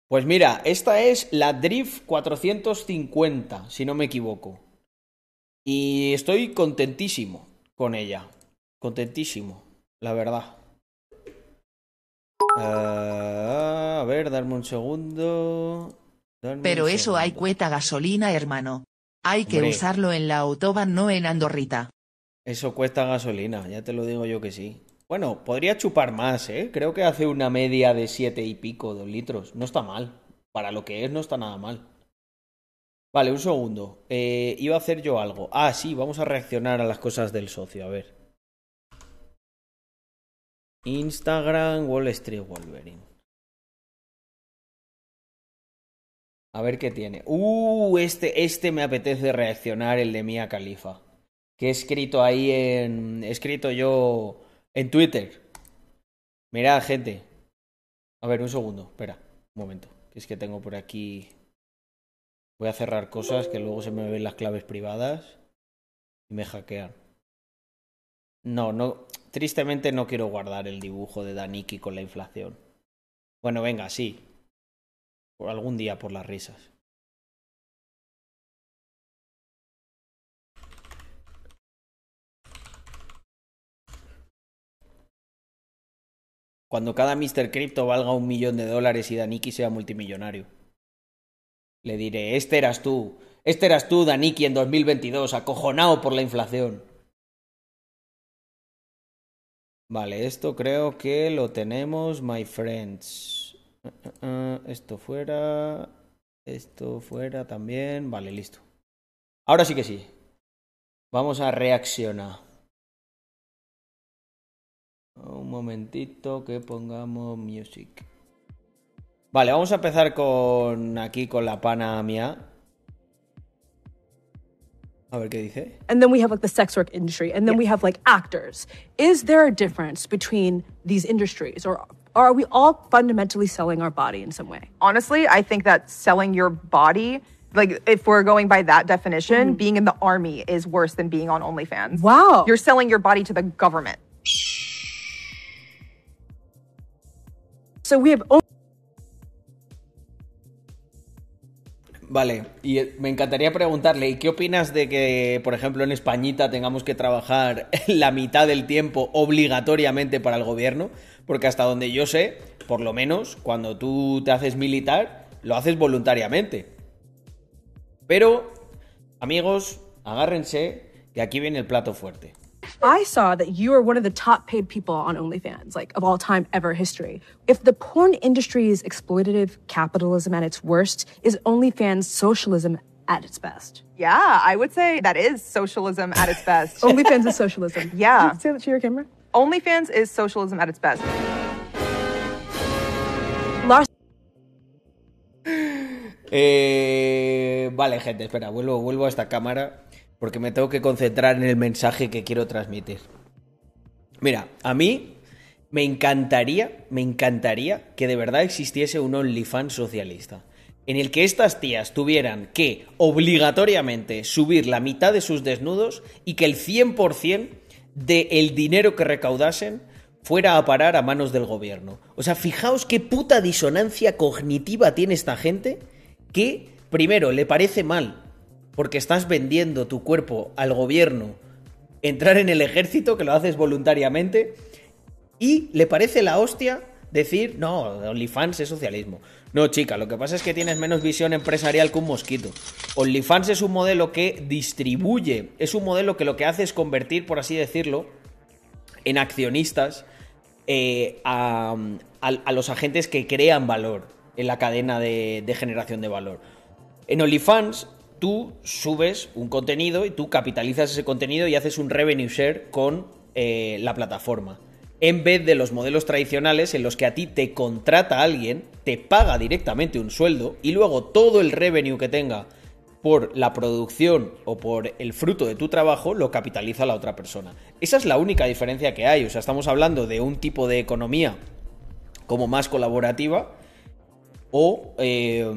Pues mira, esta es la Drift 450, si no me equivoco. Y estoy contentísimo con ella. Contentísimo, la verdad. Ah, a ver, darme un segundo. Pero eso hay cueta gasolina, hermano. Hay que usarlo en la autobahn, no en Andorrita. Eso cuesta gasolina, ya te lo digo yo que sí. Bueno, podría chupar más, ¿eh? Creo que hace una media de siete y pico, dos litros. No está mal. Para lo que es, no está nada mal. Vale, un segundo. Eh, iba a hacer yo algo. Ah, sí, vamos a reaccionar a las cosas del socio. A ver. Instagram, Wall Street Wolverine. A ver qué tiene. Uh, este, este me apetece reaccionar, el de Mia Khalifa. Que he escrito ahí en. He escrito yo en Twitter. Mirad, gente. A ver, un segundo. Espera, un momento. Que es que tengo por aquí. Voy a cerrar cosas que luego se me ven las claves privadas y me hackean. No, no. Tristemente no quiero guardar el dibujo de Daniki con la inflación. Bueno, venga, sí. Por algún día por las risas. Cuando cada Mr. Crypto valga un millón de dólares y Daniki sea multimillonario. Le diré, este eras tú, este eras tú, Daniki, en 2022, acojonado por la inflación. Vale, esto creo que lo tenemos, my friends. Uh, uh, uh, esto fuera, esto fuera también. Vale, listo. Ahora sí que sí. Vamos a reaccionar. Un momentito que pongamos music. Vale, vamos a empezar con aquí con la pana mía. A ver qué dice. And then we have like the sex work industry, and then we have like actors. Is there a difference between these industries, or are we all fundamentally selling our body in some way? honestly, I think that selling your body, like if we're going by that definition, mm-hmm. being in the army is worse than being on OnlyFans. Wow. You're selling your body to the government. So we have only Vale, y eh, me encantaría preguntarle, ¿y qué opinas de que, por ejemplo, en Españita tengamos que trabajar la mitad del tiempo obligatoriamente para el gobierno? Porque hasta donde yo sé, por lo menos, cuando tú te haces militar, lo haces voluntariamente. Pero, amigos, agárrense, que aquí viene el plato fuerte. I saw that you are one of the top paid people on OnlyFans, like of all time ever history. If the porn industry's exploitative capitalism at its worst, is OnlyFans socialism at its best? Yeah, I would say that is socialism at its best. OnlyFans is socialism. Yeah. Can you Say that to your camera. OnlyFans is socialism at its best. Lars Eh, vale, gente, espera, vuelvo, vuelvo a esta cámara porque me tengo que concentrar en el mensaje que quiero transmitir. Mira, a mí me encantaría, me encantaría que de verdad existiese un OnlyFans socialista. En el que estas tías tuvieran que obligatoriamente subir la mitad de sus desnudos y que el 100% del dinero que recaudasen fuera a parar a manos del gobierno. O sea, fijaos qué puta disonancia cognitiva tiene esta gente que, primero, le parece mal porque estás vendiendo tu cuerpo al gobierno, entrar en el ejército, que lo haces voluntariamente, y le parece la hostia decir, no, OnlyFans es socialismo. No, chica, lo que pasa es que tienes menos visión empresarial que un mosquito. OnlyFans es un modelo que distribuye, es un modelo que lo que hace es convertir, por así decirlo, en accionistas eh, a, los agentes que crean valor en la cadena de, de generación de valor. En OnlyFans tú subes un contenido y tú capitalizas ese contenido y haces un revenue share con eh, la plataforma. En vez de los modelos tradicionales en los que a ti te contrata alguien, te paga directamente un sueldo y luego todo el revenue que tenga por la producción o por el fruto de tu trabajo lo capitaliza la otra persona. Esa es la única diferencia que hay. O sea, estamos hablando de un tipo de economía como más colaborativa o eh,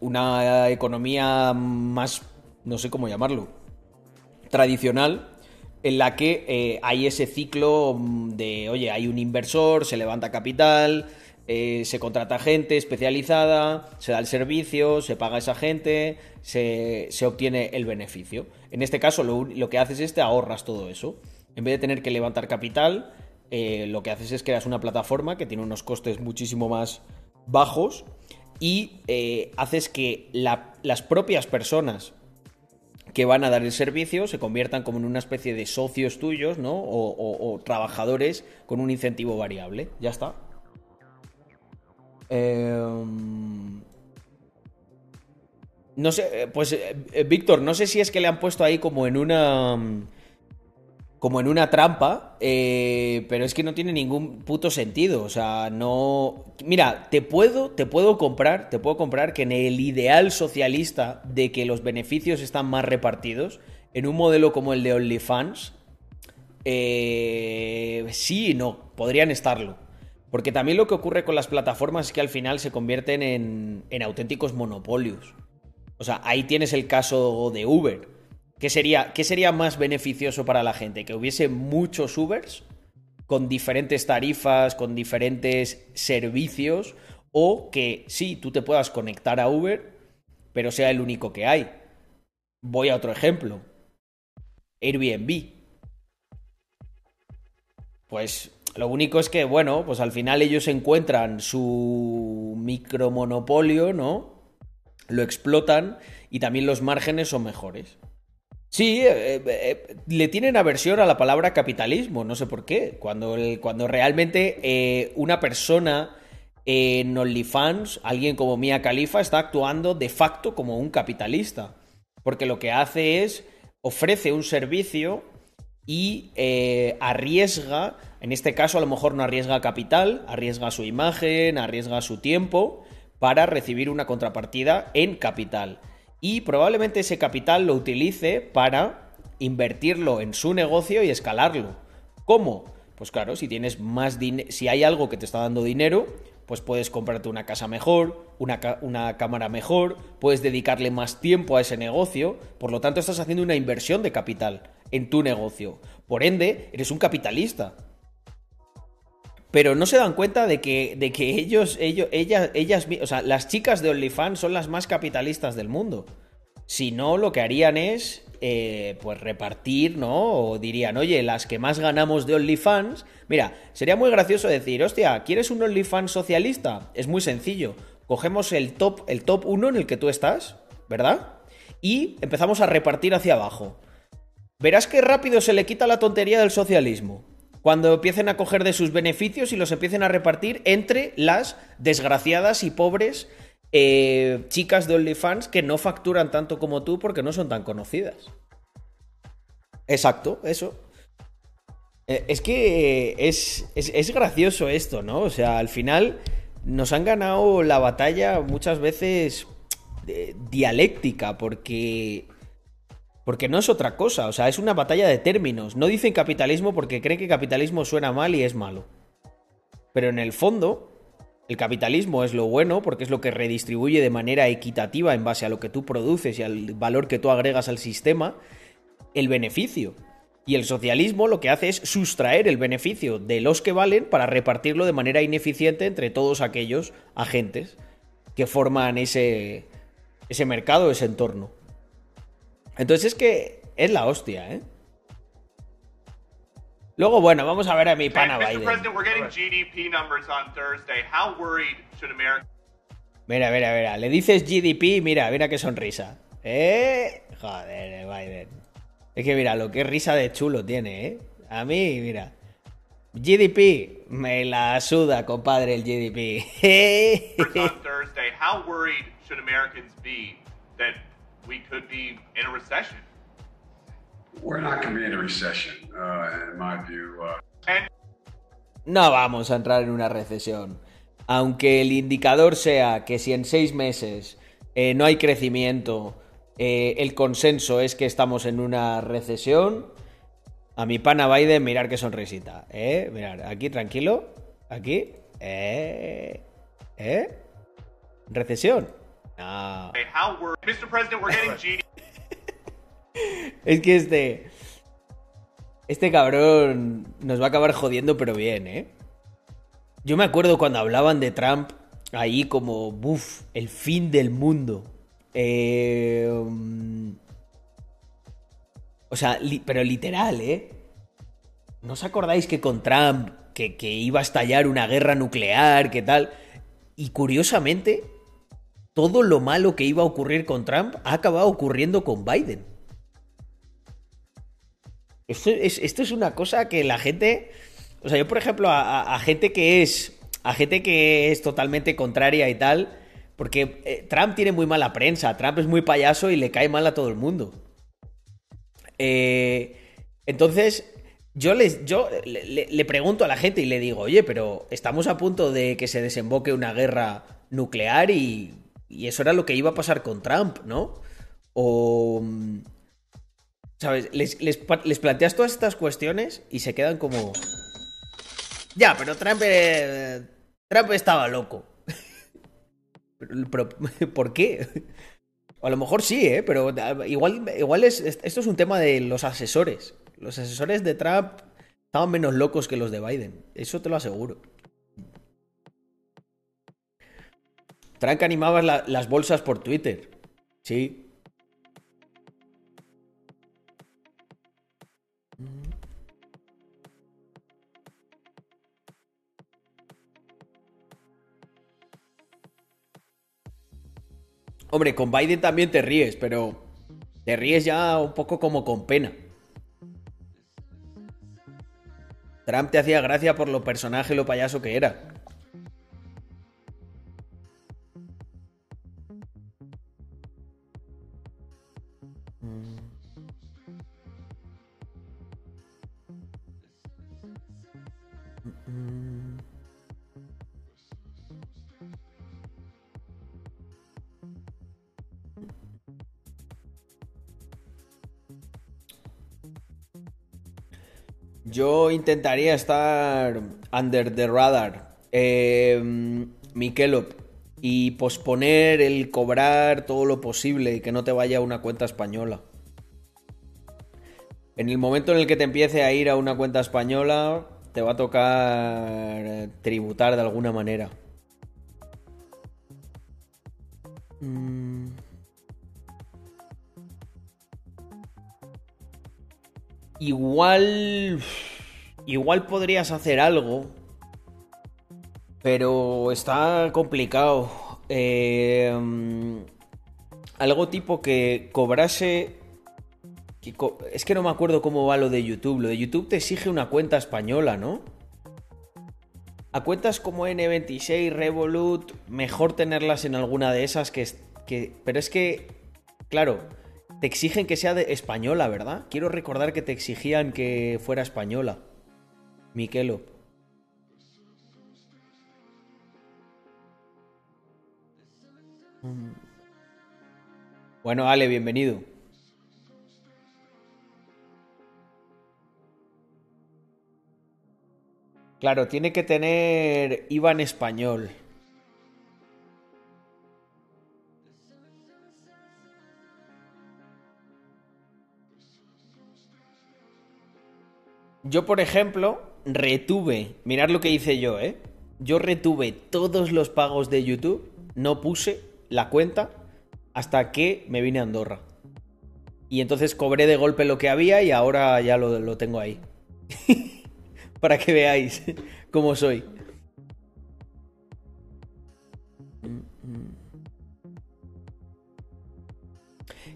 una economía más, no sé cómo llamarlo, tradicional, en la que eh, hay ese ciclo mm, de, oye, hay un inversor, se levanta capital, eh, se contrata gente especializada, se da el servicio, se paga a esa gente, se, se obtiene el beneficio. En este caso, lo, lo que haces es te ahorras todo eso. En vez de tener que levantar capital, eh, lo que haces es creas una plataforma que tiene unos costes muchísimo más bajos y eh, haces que la- las propias personas que van a dar el servicio se conviertan como en una especie de socios tuyos, ¿no? O, trabajadores con un incentivo variable. Ya está. Em, no sé, eh, pues eh, Víctor, no sé si es que le han puesto ahí como en una. Como en una trampa, eh, pero es que no tiene ningún puto sentido. O sea, no. Mira, te puedo, te puedo comprar, te puedo comprar que en el ideal socialista de que los beneficios están más repartidos, en un modelo como el de OnlyFans, eh, sí y no, podrían estarlo. Porque también lo que ocurre con las plataformas es que al final se convierten en, en auténticos monopolios. O sea, ahí tienes el caso de Uber. ¿Qué sería, ¿Qué sería más beneficioso para la gente? ¿Que hubiese muchos Ubers con diferentes tarifas, con diferentes servicios? ¿O que sí, tú te puedas conectar a Uber, pero sea el único que hay? Voy a otro ejemplo. Airbnb. Pues lo único es que, bueno, pues al final ellos encuentran su micromonopolio, ¿no? Lo explotan y también los márgenes son mejores. Sí, eh, eh, eh, le tienen aversión a la palabra capitalismo, no sé por qué. Cuando, cuando realmente eh, una persona en OnlyFans, alguien como Mia Khalifa, está actuando de facto como un capitalista. Porque lo que hace es ofrece un servicio y arriesga, en este caso a lo mejor no arriesga capital, arriesga su imagen, arriesga su tiempo para recibir una contrapartida en capital. Y probablemente ese capital lo utilice para invertirlo en su negocio y escalarlo. ¿Cómo? Pues claro, si tienes más si hay algo que te está dando dinero, pues puedes comprarte una casa mejor, una, una cámara mejor, puedes dedicarle más tiempo a ese negocio, por lo tanto estás haciendo una inversión de capital en tu negocio. Por ende, eres un capitalista. Pero no se dan cuenta de que, de que ellos, ellos, ellas, ellas, o sea, las chicas de OnlyFans son las más capitalistas del mundo. Si no, lo que harían es, eh, pues repartir, ¿no? O dirían, oye, las que más ganamos de OnlyFans. Mira, sería muy gracioso decir, hostia, ¿quieres un OnlyFans socialista? Es muy sencillo. Cogemos el top, el top 1 en el que tú estás, ¿verdad? Y empezamos a repartir hacia abajo. Verás qué rápido se le quita la tontería del socialismo. Cuando empiecen a coger de sus beneficios y los empiecen a repartir entre las desgraciadas y pobres eh, chicas de OnlyFans que no facturan tanto como tú porque no son tan conocidas. Exacto, eso. Eh, es que es, es, es gracioso esto, ¿no? O sea, al final nos han ganado la batalla muchas veces eh, dialéctica porque porque no es otra cosa, o sea, es una batalla de términos. No dicen capitalismo porque creen que capitalismo suena mal y es malo. Pero en el fondo, el capitalismo es lo bueno porque es lo que redistribuye de manera equitativa en base a lo que tú produces y al valor que tú agregas al sistema, el beneficio. Y el socialismo lo que hace es sustraer el beneficio de los que valen para repartirlo de manera ineficiente entre todos aquellos agentes que forman ese, ese mercado, ese entorno. Entonces es que es la hostia, ¿eh? Luego, bueno, vamos a ver a mi pana. Biden. Mira, mira, mira. Le dices GDP, mira, mira qué sonrisa. ¿Eh? Joder, Biden. Es que mira, lo que risa de chulo tiene, ¿eh? A mí, mira. GDP, me la suda, compadre, el GDP. we could be in a recession? We're not going to be in a recession, uh, in my view. Uh, And No vamos a entrar en una recesión. Aunque el indicador sea que si en seis meses eh, no hay crecimiento, eh, el consenso es que estamos en una recesión, a mi pana Biden mirar qué sonrisita. ¿Eh? Mirar, aquí tranquilo. Aquí. ¿Eh? ¿Eh? ¿Recesión? Mr. President, we're getting Es que este. Este cabrón nos va a acabar jodiendo, pero bien, ¿eh? Yo me acuerdo cuando hablaban de Trump ahí como, buf, el fin del mundo. Eh, mm, o sea, li- pero literal, ¿eh? ¿No os acordáis que con Trump, que, que iba a estallar una guerra nuclear, que tal? Y curiosamente, todo lo malo que iba a ocurrir con Trump ha acabado ocurriendo con Biden. Esto es, una cosa que la gente. O sea, yo, por ejemplo, a, gente que es. A gente que es totalmente contraria y tal. Porque eh, Trump tiene muy mala prensa. Trump es muy payaso y le cae mal a todo el mundo. Eh, entonces, yo, les, yo le- le pregunto a la gente y le digo, oye, pero estamos a punto de que se desemboque una guerra nuclear y, y eso era lo que iba a pasar con Trump, ¿no? O... ¿Sabes? Les, les, planteas todas estas cuestiones y se quedan como... Ya, pero Trump... eh, Trump estaba loco. Pero- ¿Por qué? A lo mejor sí, ¿eh? Pero igual, igual es- esto es un tema de los asesores. Los asesores de Trump estaban menos locos que los de Biden. Eso te lo aseguro. Trump animaba la- las bolsas por Twitter. Sí. Hombre, con Biden también te ríes, pero te ríes ya un poco como con pena. Trump te hacía gracia por lo personaje lo payaso que era. Yo intentaría estar under the radar, eh, Mikelop, y posponer el cobrar todo lo posible y que no te vaya a una cuenta española. En el momento en el que te empiece a ir a una cuenta española, te va a tocar tributar de alguna manera. Mm. Igual. Igual podrías hacer algo. Pero está complicado. Eh, algo tipo que cobrase. es que no me acuerdo cómo va lo de YouTube. Lo de YouTube te exige una cuenta española, ¿no? A cuentas como N26, Revolut, mejor tenerlas en alguna de esas que, que... Pero es que, claro, te exigen que sea de española, ¿verdad? Quiero recordar que te exigían que fuera española. Miquelo. Bueno, Ale, bienvenido. Claro, tiene que tener IVA en español. Yo, por ejemplo, retuve, mirad lo que hice yo, ¿eh? Yo retuve todos los pagos de YouTube, no puse la cuenta hasta que me vine a Andorra. Y entonces cobré de golpe lo que había y ahora ya lo, lo tengo ahí. Para que veáis cómo soy.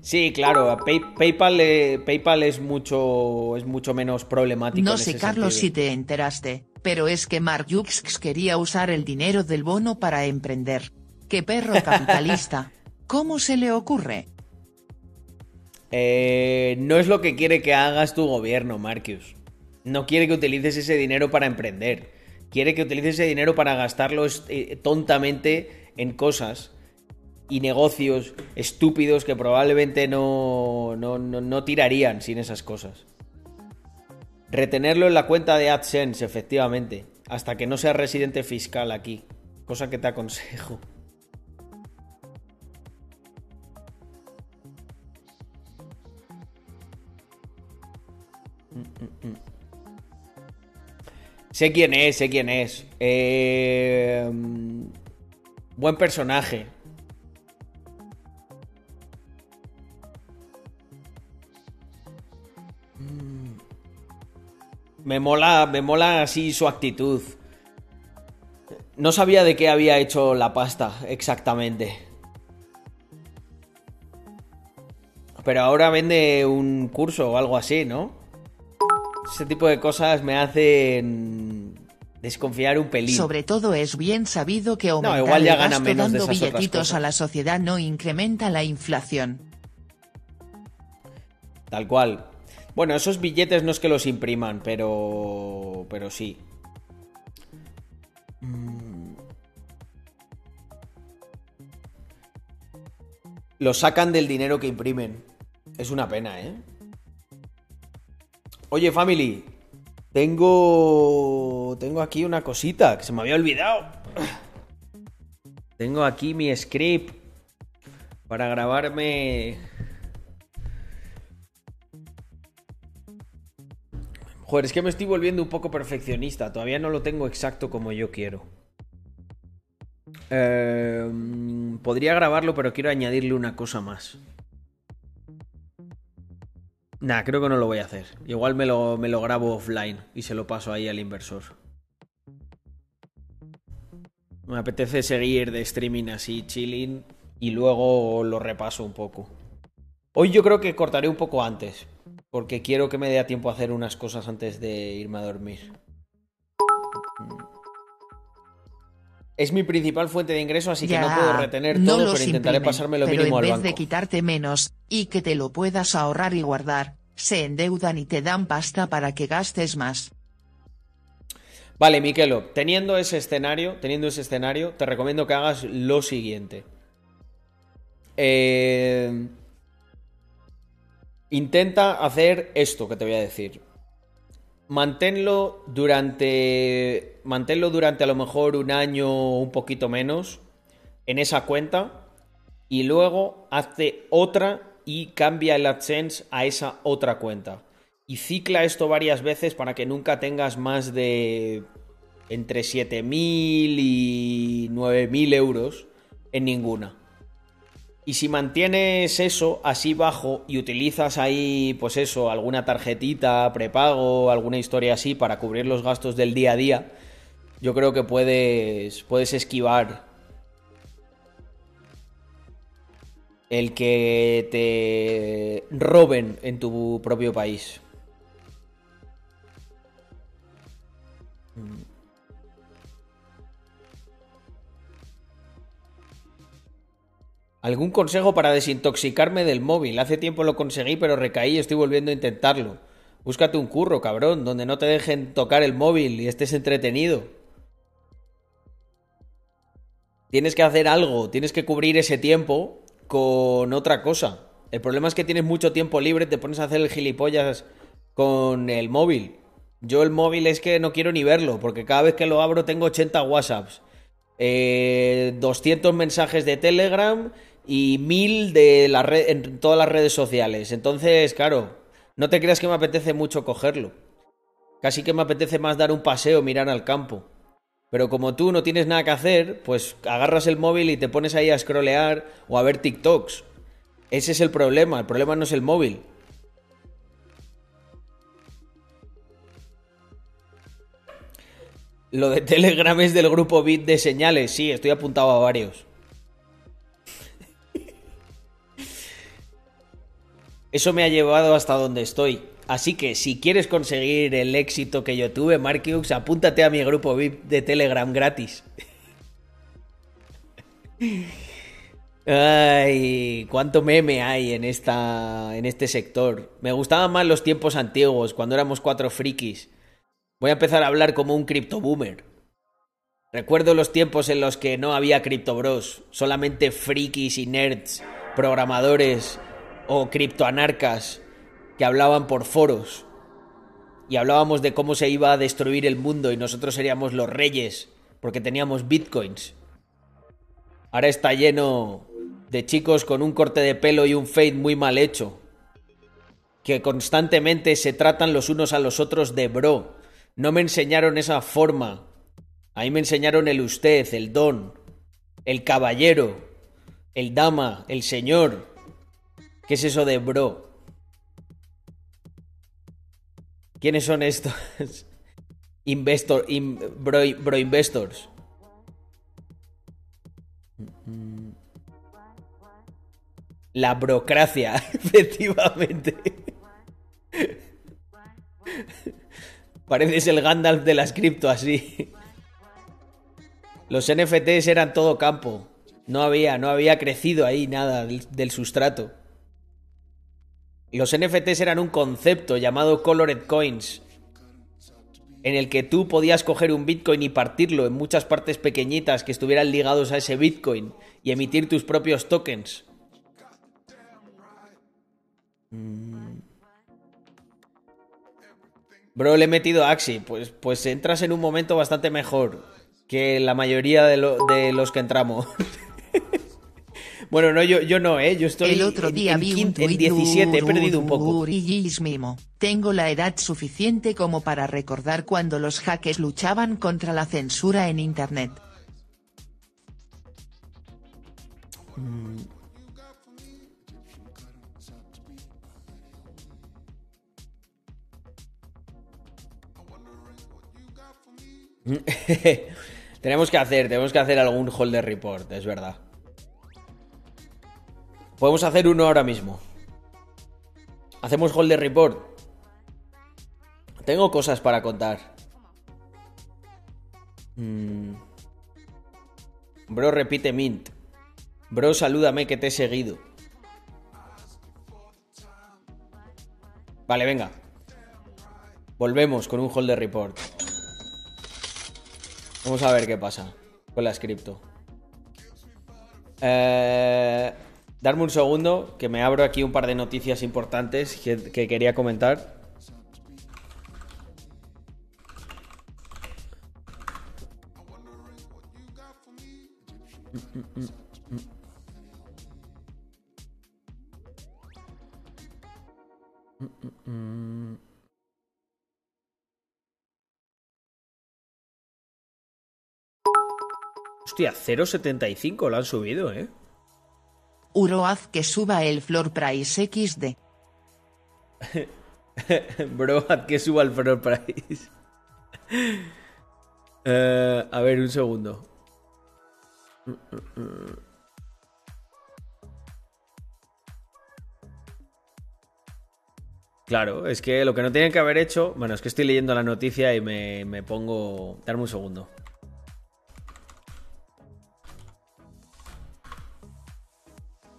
Sí, claro, Pay- PayPal, eh, PayPal es mucho, es mucho menos problemático. No en sé ese Carlos si te enteraste, pero es que Mark Jux quería usar el dinero del bono para emprender. ¡Qué perro capitalista! ¿Cómo se le ocurre? Eh, no es lo que quiere que hagas tu gobierno, Marcus. No quiere que utilices ese dinero para emprender. Quiere que utilices ese dinero para gastarlo eh, tontamente en cosas y negocios estúpidos que probablemente no, no, no, no tirarían sin esas cosas. Retenerlo en la cuenta de AdSense, efectivamente, hasta que no sea residente fiscal aquí. Cosa que te aconsejo. Sé quién es, sé quién es. Eh, buen personaje. Me mola, me mola así su actitud. No sabía de qué había hecho la pasta exactamente. Pero ahora vende un curso o algo así, ¿no? Ese tipo de cosas me hacen desconfiar un pelín. Sobre todo es bien sabido que aumentar igual ya el gana gasto menos de dando esas billetitos a la sociedad no incrementa la inflación. Tal cual. Bueno, esos billetes no es que los impriman, pero. Pero sí. Mm. Lo sacan del dinero que imprimen. Es una pena, ¿eh? Oye, family. Tengo. Tengo aquí una cosita que se me había olvidado. Tengo aquí mi script para grabarme Joder, es que me estoy volviendo un poco perfeccionista. Todavía no lo tengo exacto como yo quiero. Mm, podría grabarlo, pero quiero añadirle una cosa más. Nah, creo que no lo voy a hacer. Igual me lo, me lo grabo offline y se lo paso ahí al inversor. Me apetece seguir de streaming así, chilling, y luego lo repaso un poco. Hoy yo creo que cortaré un poco antes, porque quiero que me dé tiempo a hacer unas cosas antes de irme a dormir. Es mi principal fuente de ingreso, así que no puedo retener no todo, pero intentaré imprimen, pasarme lo mínimo en al vez banco. de quitarte menos, y que te lo puedas ahorrar y guardar, se endeudan y te dan pasta para que gastes más. Vale, Miquelo, teniendo ese escenario, teniendo ese escenario, te recomiendo que hagas lo siguiente. Eh, intenta hacer esto que te voy a decir. Manténlo durante. Manténlo durante a lo mejor un año o un poquito menos en esa cuenta. Y luego hazte otra y cambia el AdSense a esa otra cuenta. Y cicla esto varias veces para que nunca tengas más de entre 7.000 y 9.000 euros en ninguna. Y si mantienes eso así bajo y utilizas ahí, pues eso, alguna tarjetita, prepago, alguna historia así para cubrir los gastos del día a día, yo creo que puedes, puedes esquivar el que te roben en tu propio país. ¿Algún consejo para desintoxicarme del móvil? Hace tiempo lo conseguí, pero recaí y estoy volviendo a intentarlo. Búscate un curro, cabrón, donde no te dejen tocar el móvil y estés entretenido. Tienes que hacer algo, tienes que cubrir ese tiempo con otra cosa. El problema es que tienes mucho tiempo libre, te pones a hacer el gilipollas con el móvil. Yo el móvil es que no quiero ni verlo, porque cada vez que lo abro tengo 80 WhatsApps, eh, 200 mensajes de Telegram y 1000 de la red, en todas las redes sociales. Entonces, claro, no te creas que me apetece mucho cogerlo. Casi que me apetece más dar un paseo, mirar al campo. Pero como tú no tienes nada que hacer, pues agarras el móvil y te pones ahí a scrollear o a ver TikToks. Ese es el problema, el problema no es el móvil. Lo de Telegram es del grupo Bit de señales, sí, estoy apuntado a varios. Eso me ha llevado hasta donde estoy. Así que si quieres conseguir el éxito que yo tuve, Markiux, apúntate a mi grupo VIP de Telegram gratis. Ay, cuánto meme hay en esta en este sector. Me gustaban más los tiempos antiguos, cuando éramos cuatro frikis. Voy a empezar a hablar como un cripto boomer. Recuerdo los tiempos en los que no había cripto bros, solamente frikis y nerds, programadores o criptoanarcas que hablaban por foros y hablábamos de cómo se iba a destruir el mundo y nosotros seríamos los reyes porque teníamos bitcoins. Ahora está lleno de chicos con un corte de pelo y un fade muy mal hecho, que constantemente se tratan los unos a los otros de bro. No me enseñaron esa forma. A mí me enseñaron el usted, el don, el caballero, el dama, el señor. ¿Qué es eso de bro? ¿Quiénes son estos? Investor, in- bro, investors. La brocracia, efectivamente. Pareces el Gandalf de las cripto así. Los NFTs eran todo campo. No había, no había crecido ahí nada del sustrato. Los NFTs eran un concepto llamado Colored Coins, en el que tú podías coger un Bitcoin y partirlo en muchas partes pequeñitas que estuvieran ligados a ese Bitcoin y emitir tus propios tokens. Mm. Bro, le he metido a Axi. Pues, pues entras en un momento bastante mejor que la mayoría de, de los que entramos. bueno, no, yo, yo no, ¿eh? Yo estoy El otro en- día en, vi un quin- en tuit 17, he perdido un poco. mimo. Tengo la edad suficiente como para recordar cuando los hackers luchaban contra la censura en internet. tenemos que hacer, tenemos que hacer algún holder report, es verdad. Podemos hacer uno ahora mismo. Hacemos holder report. Tengo cosas para contar. Mm. Bro, repite Mint. Bro, salúdame que te he seguido. Vale, venga. Volvemos con un holder report. Vamos a ver qué pasa con la cripto. Eh, darme un segundo, que me abro aquí un par de noticias importantes que, que quería comentar. Hostia, 0.75 lo han subido, ¿eh? Uro que suba el floor price XD. Bro, haz que suba el floor price. Eh, a ver, un segundo. Claro, es que lo que no tienen que haber hecho. Bueno, es que estoy leyendo la noticia y me, me pongo. Darme un segundo.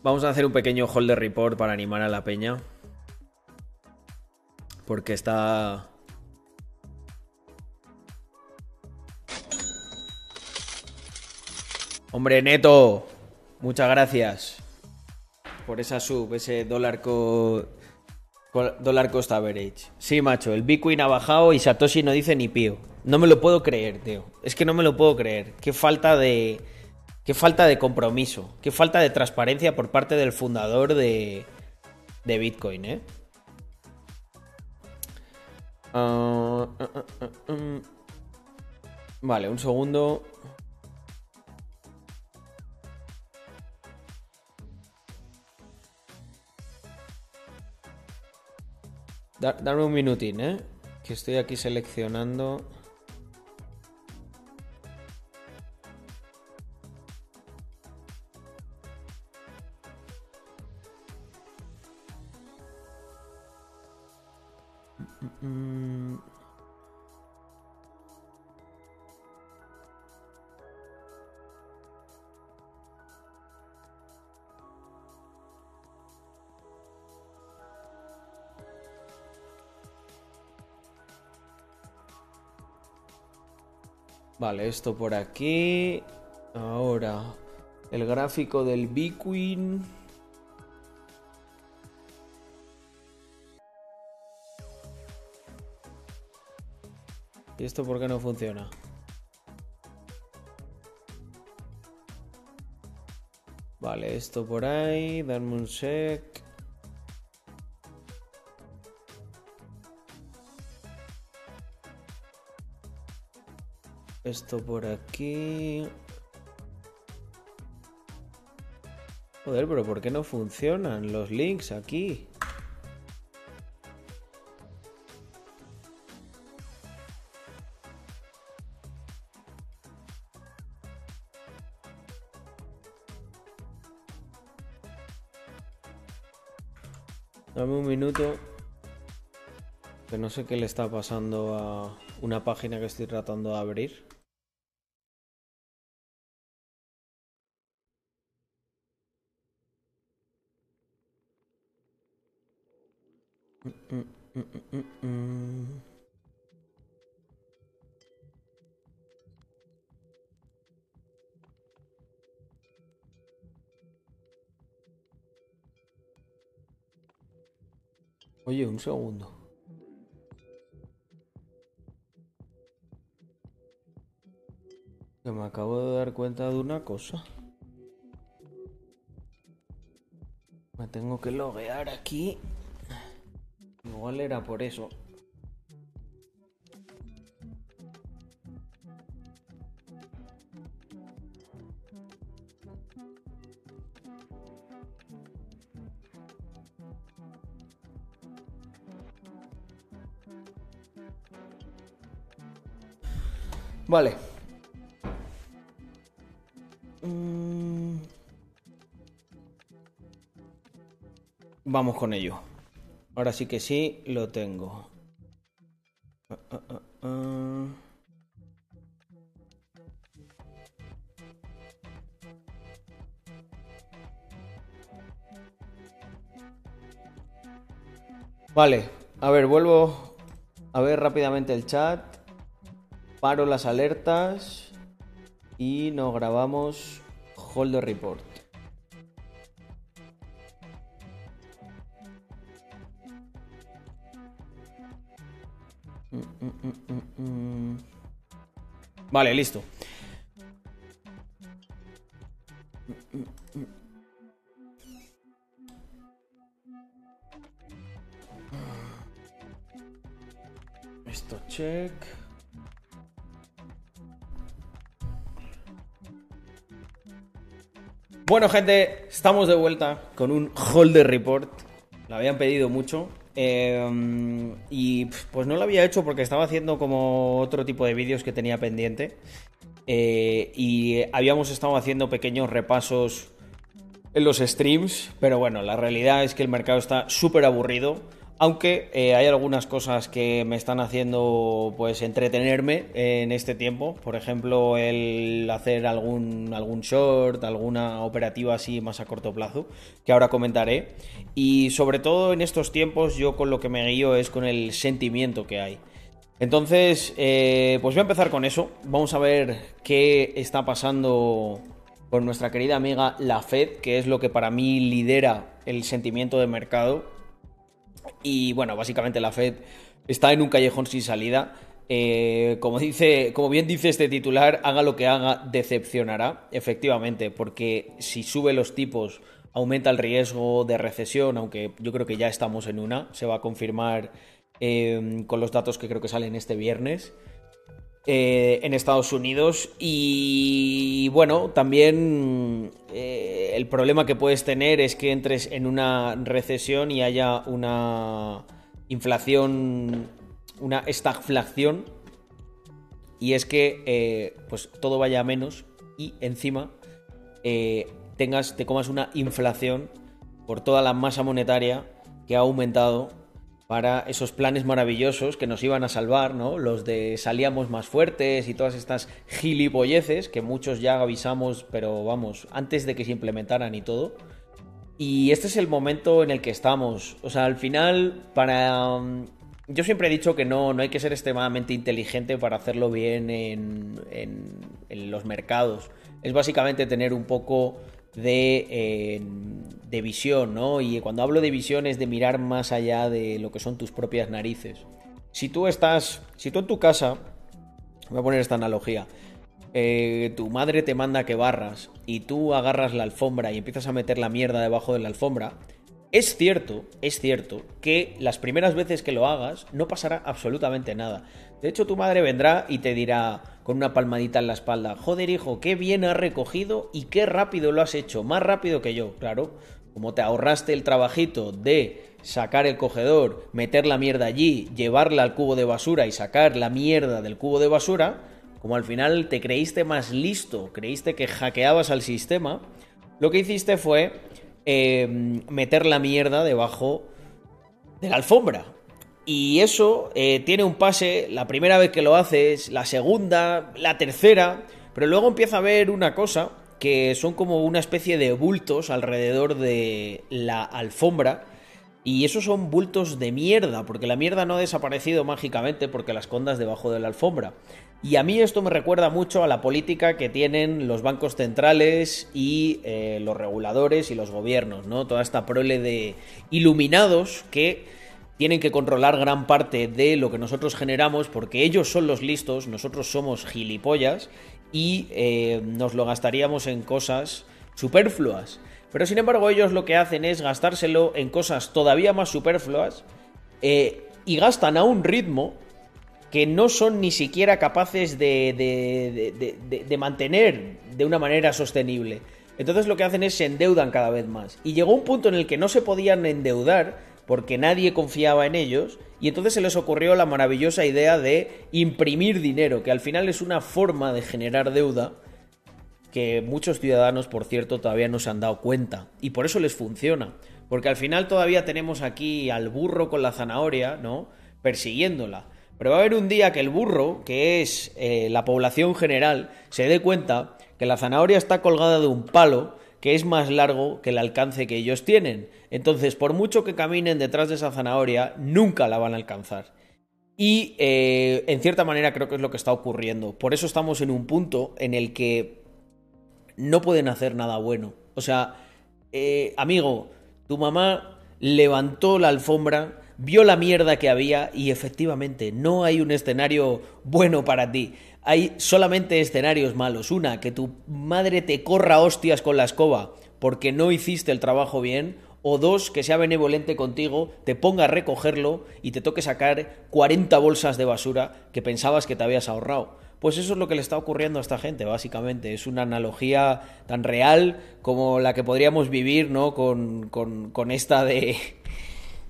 Vamos a hacer un pequeño holder report para animar a la peña. Porque está. Hombre, Neto. Muchas gracias. Por esa sub, ese dólar co... Dólar cost average. Sí, macho, el Bitcoin ha bajado y Satoshi no dice ni pío. No me lo puedo creer, tío. Es que no me lo puedo creer. Qué falta de. Qué falta de compromiso. Qué falta de transparencia por parte del fundador de. de Bitcoin, ¿eh? Ah, ah, ah. Vale, un segundo. Da- Dame un minutín, ¿eh? Que estoy aquí seleccionando. Vale, esto por aquí. Ahora, el gráfico del Bitcoin. ¿Y esto por qué no funciona? Vale, esto por ahí. Darme un sec. Esto por aquí. Joder, pero ¿por qué no funcionan los links aquí? Dame un minuto. Que no sé qué le está pasando a una página que estoy tratando de abrir. Un segundo. Que me acabo de dar cuenta de una cosa. Me tengo que loguear aquí. Igual era por eso. Vale. Mm. Vamos con ello. Ahora sí que sí, lo tengo. Ah, ah, ah. Vale, a ver, vuelvo a ver rápidamente el chat. Paro las alertas y nos grabamos Hold the Report. Vale, listo. Esto check. Bueno, gente, estamos de vuelta con un Holder Report. Lo habían pedido mucho. eh, y pues no lo había hecho porque estaba haciendo como otro tipo de vídeos que tenía pendiente. Eh, y habíamos estado haciendo pequeños repasos en los streams, pero bueno, la realidad es que el mercado está súper aburrido. Aunque eh, hay algunas cosas que me están haciendo pues entretenerme en este tiempo. Por ejemplo, el hacer algún, algún short, alguna operativa así más a corto plazo, que ahora comentaré. Y sobre todo en estos tiempos yo con lo que me guío es con el sentimiento que hay. Entonces, eh, pues voy a empezar con eso. Vamos a ver qué está pasando con nuestra querida amiga la Fed, que es lo que para mí lidera el sentimiento de mercado. Y bueno, básicamente la Fed está en un callejón sin salida. Eh, como, dice, como bien dice este titular, haga lo que haga, decepcionará. Efectivamente, porque si sube los tipos, aumenta el riesgo de recesión, aunque yo creo que ya estamos en una. Se va a confirmar eh, con los datos que creo que salen este viernes. Eh, en Estados Unidos. Y bueno, también eh, el problema que puedes tener es que entres en una recesión y haya una inflación, una estagflación. Y es que eh, pues todo vaya a menos y encima tengas, te comas una inflación por toda la masa monetaria que ha aumentado para esos planes maravillosos que nos iban a salvar, ¿no? Los de salíamos más fuertes y todas estas gilipolleces que muchos ya avisamos, pero vamos, antes de que se implementaran y todo. Y este es el momento en el que estamos. O sea, al final, para... um, Yo siempre he dicho que no, no hay que ser extremadamente inteligente para hacerlo bien en, en- en los mercados. Es básicamente tener un poco de, eh, de visión, ¿no? Y cuando hablo de visión es de mirar más allá de lo que son tus propias narices. Si tú estás, si tú en tu casa, voy a poner esta analogía, eh, tu madre te manda que barras y tú agarras la alfombra y empiezas a meter la mierda debajo de la alfombra, es cierto, es cierto que las primeras veces que lo hagas no pasará absolutamente nada. De hecho, tu madre vendrá y te dirá con una palmadita en la espalda, joder hijo, qué bien has recogido y qué rápido lo has hecho, más rápido que yo, claro. Como te ahorraste el trabajito de sacar el cogedor, meter la mierda allí, llevarla al cubo de basura y sacar la mierda del cubo de basura, como al final te creíste más listo, creíste que hackeabas al sistema, lo que hiciste fue eh, meter la mierda debajo de la alfombra. Y eso eh, tiene un pase, la primera vez que lo haces, la segunda, la tercera, pero luego empieza a haber una cosa que son como una especie de bultos alrededor de la alfombra. Y esos son bultos de mierda, porque la mierda no ha desaparecido mágicamente porque la escondas debajo de la alfombra. Y a mí esto me recuerda mucho a la política que tienen los bancos centrales y eh, los reguladores y los gobiernos, ¿no? Toda esta prole de iluminados que tienen que controlar gran parte de lo que nosotros generamos porque ellos son los listos, nosotros somos gilipollas y eh, nos lo gastaríamos en cosas superfluas. Pero sin embargo ellos lo que hacen es gastárselo en cosas todavía más superfluas eh, y gastan a un ritmo que no son ni siquiera capaces de, de, de, mantener de una manera sostenible. Entonces lo que hacen es se endeudan cada vez más. Y llegó un punto en el que no se podían endeudar porque nadie confiaba en ellos y entonces se les ocurrió la maravillosa idea de imprimir dinero, que al final es una forma de generar deuda que muchos ciudadanos, por cierto, todavía no se han dado cuenta y por eso les funciona, porque al final todavía tenemos aquí al burro con la zanahoria, ¿no? persiguiéndola. Pero va a haber un día que el burro, que es eh, la población general, se dé cuenta que la zanahoria está colgada de un palo que es más largo que el alcance que ellos tienen. Entonces, por mucho que caminen detrás de esa zanahoria, nunca la van a alcanzar. Y eh, en cierta manera creo que es lo que está ocurriendo. Por eso estamos en un punto en el que no pueden hacer nada bueno. O sea, eh, amigo, tu mamá levantó la alfombra vio la mierda que había y efectivamente no hay un escenario bueno para ti. Hay solamente escenarios malos. Una, que tu madre te corra hostias con la escoba porque no hiciste el trabajo bien. O dos, que sea benevolente contigo, te ponga a recogerlo y te toque sacar 40 bolsas de basura que pensabas que te habías ahorrado. Pues eso es lo que le está ocurriendo a esta gente, básicamente. Es una analogía tan real como la que podríamos vivir, ¿no? Con, con, con esta de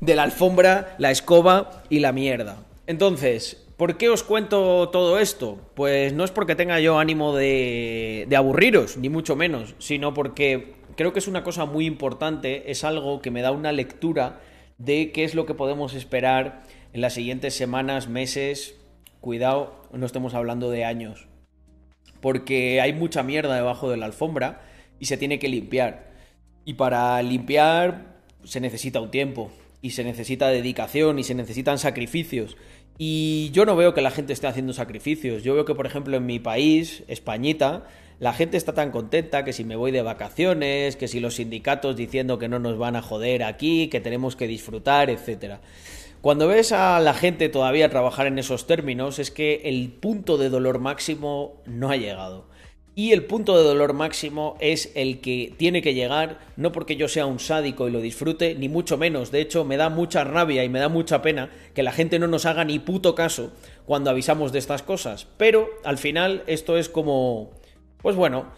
de la alfombra, la escoba y la mierda. Entonces, ¿por qué os cuento todo esto? Pues no es porque tenga yo ánimo de, de aburriros, ni mucho menos, sino porque creo que es una cosa muy importante, es algo que me da una lectura de qué es lo que podemos esperar en las siguientes semanas, meses, cuidado, no estemos hablando de años, porque hay mucha mierda debajo de la alfombra y se tiene que limpiar. Y para limpiar se necesita un tiempo y se necesita dedicación y se necesitan sacrificios. Y yo no veo que la gente esté haciendo sacrificios. Yo veo que, por ejemplo, en mi país, Españita, la gente está tan contenta que si me voy de vacaciones, que si los sindicatos diciendo que no nos van a joder aquí, que tenemos que disfrutar, etc. Cuando ves a la gente todavía trabajar en esos términos, es que el punto de dolor máximo no ha llegado. Y el punto de dolor máximo es el que tiene que llegar, no porque yo sea un sádico y lo disfrute, ni mucho menos. De hecho, me da mucha rabia y me da mucha pena que la gente no nos haga ni puto caso cuando avisamos de estas cosas. Pero al final esto es como... Pues bueno,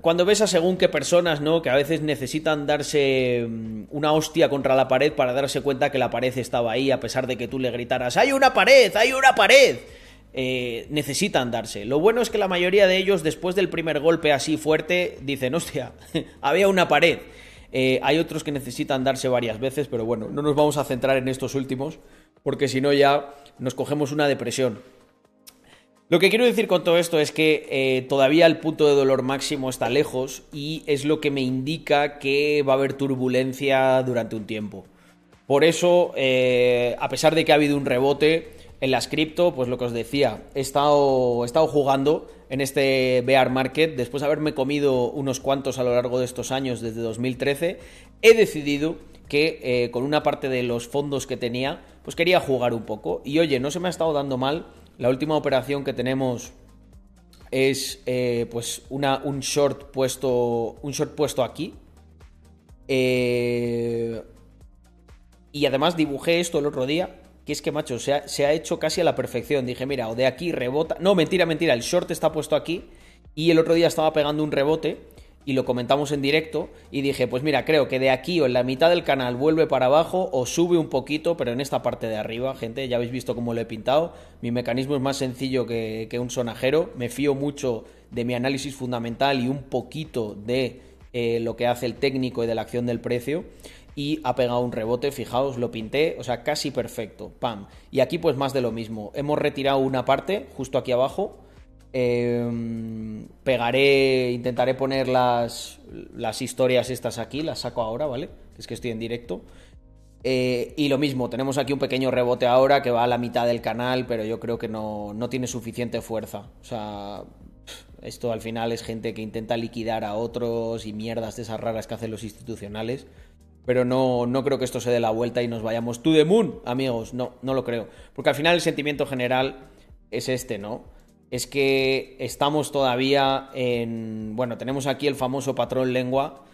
cuando ves a según qué personas, ¿no? Que a veces necesitan darse mm, una hostia contra la pared para darse cuenta que la pared estaba ahí, a pesar de que tú le gritaras, ¡hay una pared! ¡hay una pared! Eh, necesitan darse. Lo bueno es que la mayoría de ellos, después del primer golpe así fuerte, dicen, hostia, había una pared. Eh, hay otros que necesitan darse varias veces, pero bueno, no nos vamos a centrar en estos últimos, porque si no ya nos cogemos una depresión. Lo que quiero decir con todo esto es que eh, todavía el punto de dolor máximo está lejos y es lo que me indica que va a haber turbulencia durante un tiempo. Por eso, a pesar de que ha habido un rebote, en las cripto, pues lo que os decía, he estado, jugando en este bear market, después de haberme comido unos cuantos a lo largo de estos años, desde 2013, he decidido que eh, con una parte de los fondos que tenía, pues quería jugar un poco. Y oye, no se me ha estado dando mal. La última operación que tenemos es eh, pues un short puesto. Un short puesto aquí. Eh, y además dibujé esto el otro día que es que, macho, se ha, se ha, hecho casi a la perfección. Dije, mira, o de aquí rebota. No, mentira, mentira, el short está puesto aquí. Y el otro día estaba pegando un rebote y lo comentamos en directo. Y dije, pues mira, creo que de aquí o en la mitad del canal vuelve para abajo o sube un poquito, pero en esta parte de arriba, gente, ya habéis visto cómo lo he pintado. Mi mecanismo es más sencillo que, un sonajero. Me fío mucho de mi análisis fundamental y un poquito de eh, lo que hace el técnico y de la acción del precio. Y ha pegado un rebote, fijaos, lo pinté, o sea, casi perfecto, pam. Y aquí pues más de lo mismo, hemos retirado una parte, justo aquí abajo, eh, pegaré, intentaré poner las, las historias estas aquí, las saco ahora, ¿vale? Es que estoy en directo. Eh, y lo mismo, tenemos aquí un pequeño rebote ahora que va a la mitad del canal, pero yo creo que no, no tiene suficiente fuerza. O sea, esto al final es gente que intenta liquidar a otros y mierdas de esas raras que hacen los institucionales. Pero no, no creo que esto se dé la vuelta y nos vayamos to the moon, amigos. No, no lo creo. Porque al final el sentimiento general es este, ¿no? Es que estamos todavía en... Bueno, tenemos aquí el famoso patrón lengua.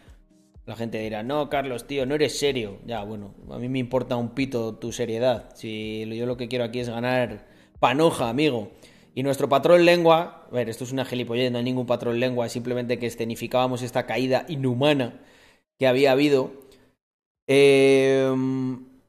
La gente dirá, no, Carlos, tío, no eres serio. Ya, bueno, a mí me importa un pito tu seriedad. Si yo lo que quiero aquí es ganar panoja, amigo. Y nuestro patrón lengua, a ver, esto es una gilipollez, no hay ningún patrón lengua, simplemente que escenificábamos esta caída inhumana que había habido. Eh,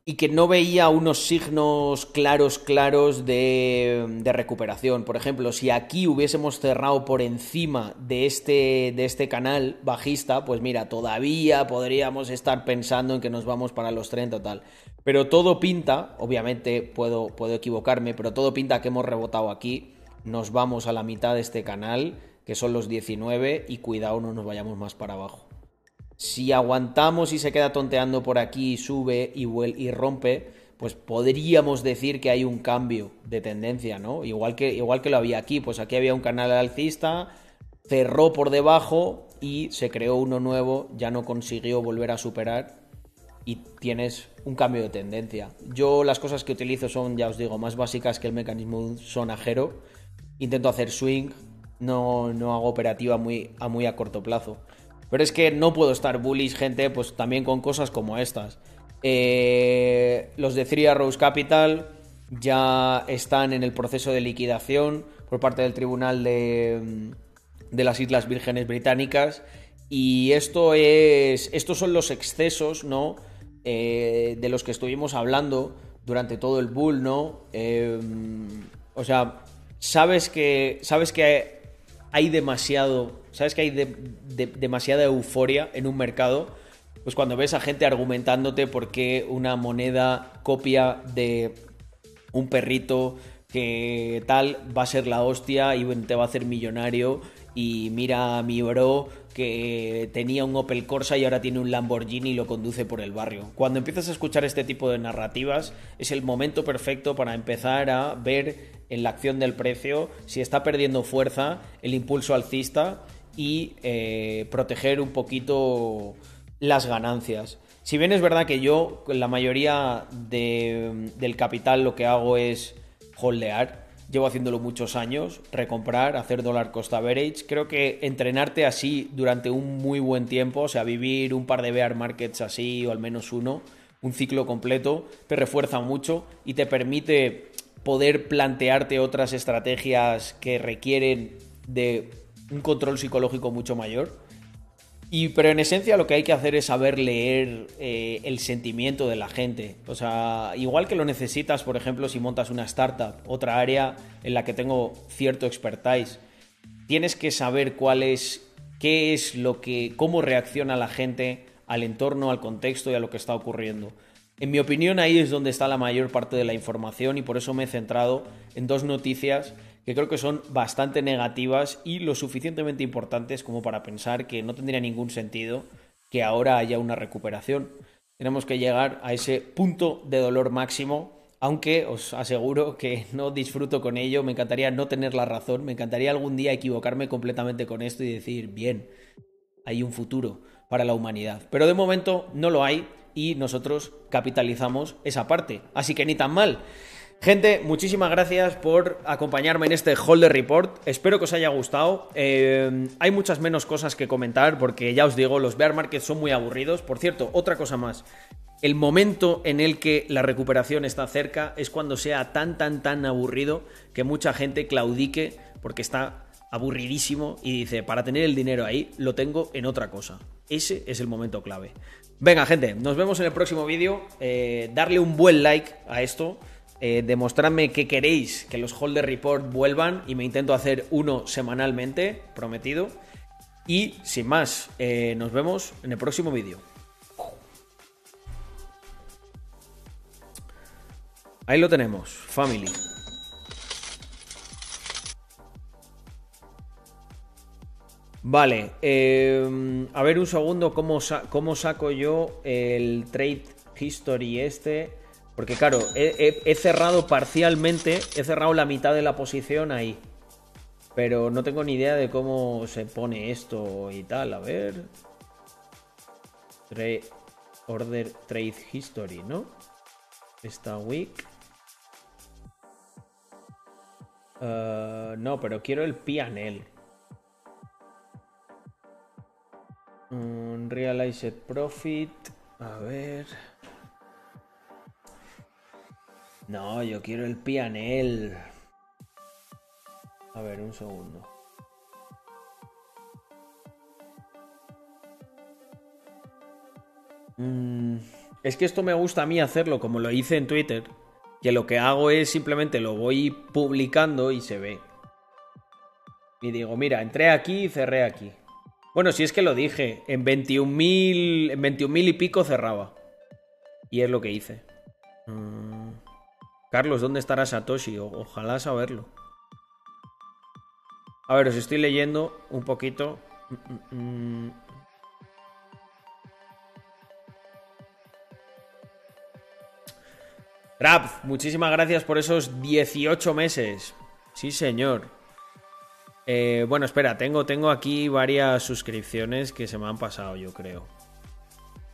y que no veía unos signos claros, claros de, recuperación. Por ejemplo, si aquí hubiésemos cerrado por encima de este, de este canal bajista, pues mira, todavía podríamos estar pensando en que nos vamos para los 30 o tal. Pero todo pinta, obviamente puedo, puedo equivocarme, pero todo pinta que hemos rebotado aquí. Nos vamos a la mitad de este canal, que son los 19, y cuidado, no nos vayamos más para abajo. Si aguantamos y se queda tonteando por aquí, sube y, y rompe, pues podríamos decir que hay un cambio de tendencia, ¿no? Igual que, igual que lo había aquí, pues aquí había un canal alcista, cerró por debajo y se creó uno nuevo, ya no consiguió volver a superar y tienes un cambio de tendencia. Yo las cosas que utilizo son, ya os digo, más básicas que el mecanismo sonajero. Intento hacer swing, no, no hago operativa muy, a muy a corto plazo. Pero es que no puedo estar bullish, gente, pues también con cosas como estas. Eh, los de Three Arrows Capital ya están en el proceso de liquidación por parte del Tribunal de, de las Islas Vírgenes Británicas. Y esto es. Estos son los excesos, ¿no? Eh, de los que estuvimos hablando durante todo el bull, ¿no? Eh, o sea, sabes que. Sabes que hay demasiado sabes que hay de, de, demasiada euforia en un mercado, pues cuando ves a gente argumentándote por qué una moneda copia de un perrito que tal va a ser la hostia y te va a hacer millonario y mira a mi bro que tenía un Opel Corsa y ahora tiene un Lamborghini y lo conduce por el barrio. Cuando empiezas a escuchar este tipo de narrativas es el momento perfecto para empezar a ver en la acción del precio si está perdiendo fuerza el impulso alcista y eh, proteger un poquito las ganancias. Si bien es verdad que yo, la mayoría de, del capital lo que hago es holdear, llevo haciéndolo muchos años, recomprar, hacer dólar cost average. Creo que entrenarte así durante un muy buen tiempo, o sea, vivir un par de bear markets así o al menos uno, un ciclo completo, te refuerza mucho y te permite poder plantearte otras estrategias que requieren de un control psicológico mucho mayor. Y, pero en esencia lo que hay que hacer es saber leer eh, el sentimiento de la gente. O sea, igual que lo necesitas, por ejemplo, si montas una startup, otra área en la que tengo cierto expertise, tienes que saber cuál es, qué es lo que, cómo reacciona la gente al entorno, al contexto y a lo que está ocurriendo. En mi opinión ahí es donde está la mayor parte de la información y por eso me he centrado en dos noticias que creo que son bastante negativas y lo suficientemente importantes como para pensar que no tendría ningún sentido que ahora haya una recuperación. Tenemos que llegar a ese punto de dolor máximo, aunque os aseguro que no disfruto con ello, me encantaría no tener la razón, me encantaría algún día equivocarme completamente con esto y decir, bien, hay un futuro para la humanidad. Pero de momento no lo hay y nosotros capitalizamos esa parte. Así que ni tan mal. Gente, muchísimas gracias por acompañarme en este Holder Report. Espero que os haya gustado. Eh, hay muchas menos cosas que comentar porque ya os digo, los bear markets son muy aburridos. Por cierto, otra cosa más. El momento en el que la recuperación está cerca es cuando sea tan, tan, tan aburrido que mucha gente claudique porque está aburridísimo y dice, para tener el dinero ahí, lo tengo en otra cosa. Ese es el momento clave. Venga, gente, nos vemos en el próximo vídeo. Eh, darle un buen like a esto eh, demostrarme que queréis que los Holder Report vuelvan y me intento hacer uno semanalmente, prometido. Y sin más, eh, nos vemos en el próximo vídeo. Ahí lo tenemos, family. Vale, eh, a ver un segundo cómo, cómo saco yo el trade history este. Porque claro, he, cerrado parcialmente, he cerrado la mitad de la posición ahí. Pero no tengo ni idea de cómo se pone esto y tal. A ver. Tra- order Trade History, ¿no? Esta week. Eh, no, pero quiero el PNL. Mm, Realized Profit. A ver. No, yo quiero el PNL. A ver, un segundo. Mm, es que esto me gusta a mí hacerlo como lo hice en Twitter. Que lo que hago es simplemente lo voy publicando y se ve. Y digo, mira, entré aquí y cerré aquí. Bueno, si es que lo dije, en 21.000 en 21.000 y pico cerraba. Y es lo que hice. Mm. Carlos, ¿dónde estará Satoshi? Ojalá saberlo. A ver, os estoy leyendo un poquito. Rap, muchísimas gracias por esos 18 meses. Sí, señor. Eh, bueno, espera, tengo, tengo aquí varias suscripciones que se me han pasado, yo creo.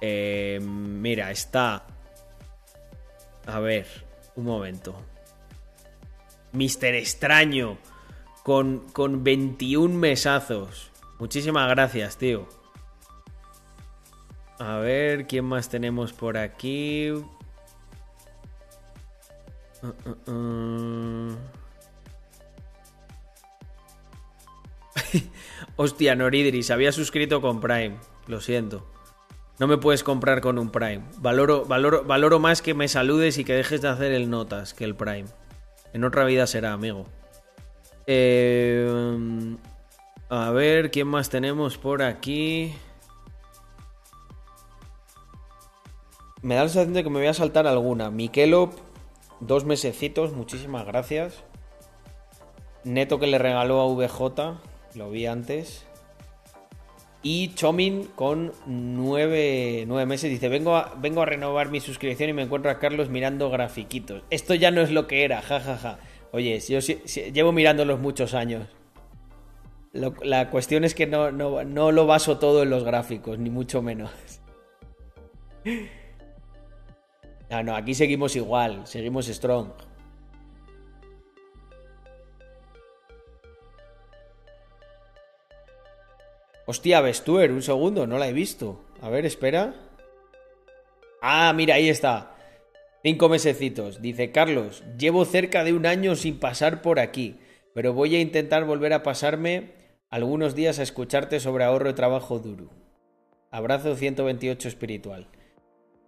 Eh, mira, está. A ver, un momento. Mister Extraño. Con, con 21 mesazos. Muchísimas gracias, tío. A ver, ¿quién más tenemos por aquí? Uh, uh, uh. Hostia, Noridris, había suscrito con Prime. Lo siento. No me puedes comprar con un Prime. Valoro, valoro, valoro más que me saludes y que dejes de hacer el notas que el Prime. En otra vida será, amigo. Eh, a ver, ¿quién más tenemos por aquí? Me da la sensación de que me voy a saltar alguna. Mikelop, dos mesecitos, muchísimas gracias. Neto que le regaló a VJ, lo vi antes. Y Chomin con nueve, nueve meses dice, vengo a, vengo a renovar mi suscripción y me encuentro a Carlos mirando grafiquitos. Esto ya no es lo que era, jajaja. Ja, ja. Oye, yo llevo mirándolos muchos años. La cuestión es que no, no, no lo baso todo en los gráficos, ni mucho menos. No, no, aquí seguimos igual, seguimos strong. Hostia, Vestuer, un segundo, no la he visto. A ver, espera. Ah, mira, ahí está. Cinco mesecitos. Dice Carlos, llevo cerca de un año sin pasar por aquí, pero voy a intentar volver a pasarme algunos días a escucharte sobre ahorro y trabajo duro. Abrazo 128 espiritual.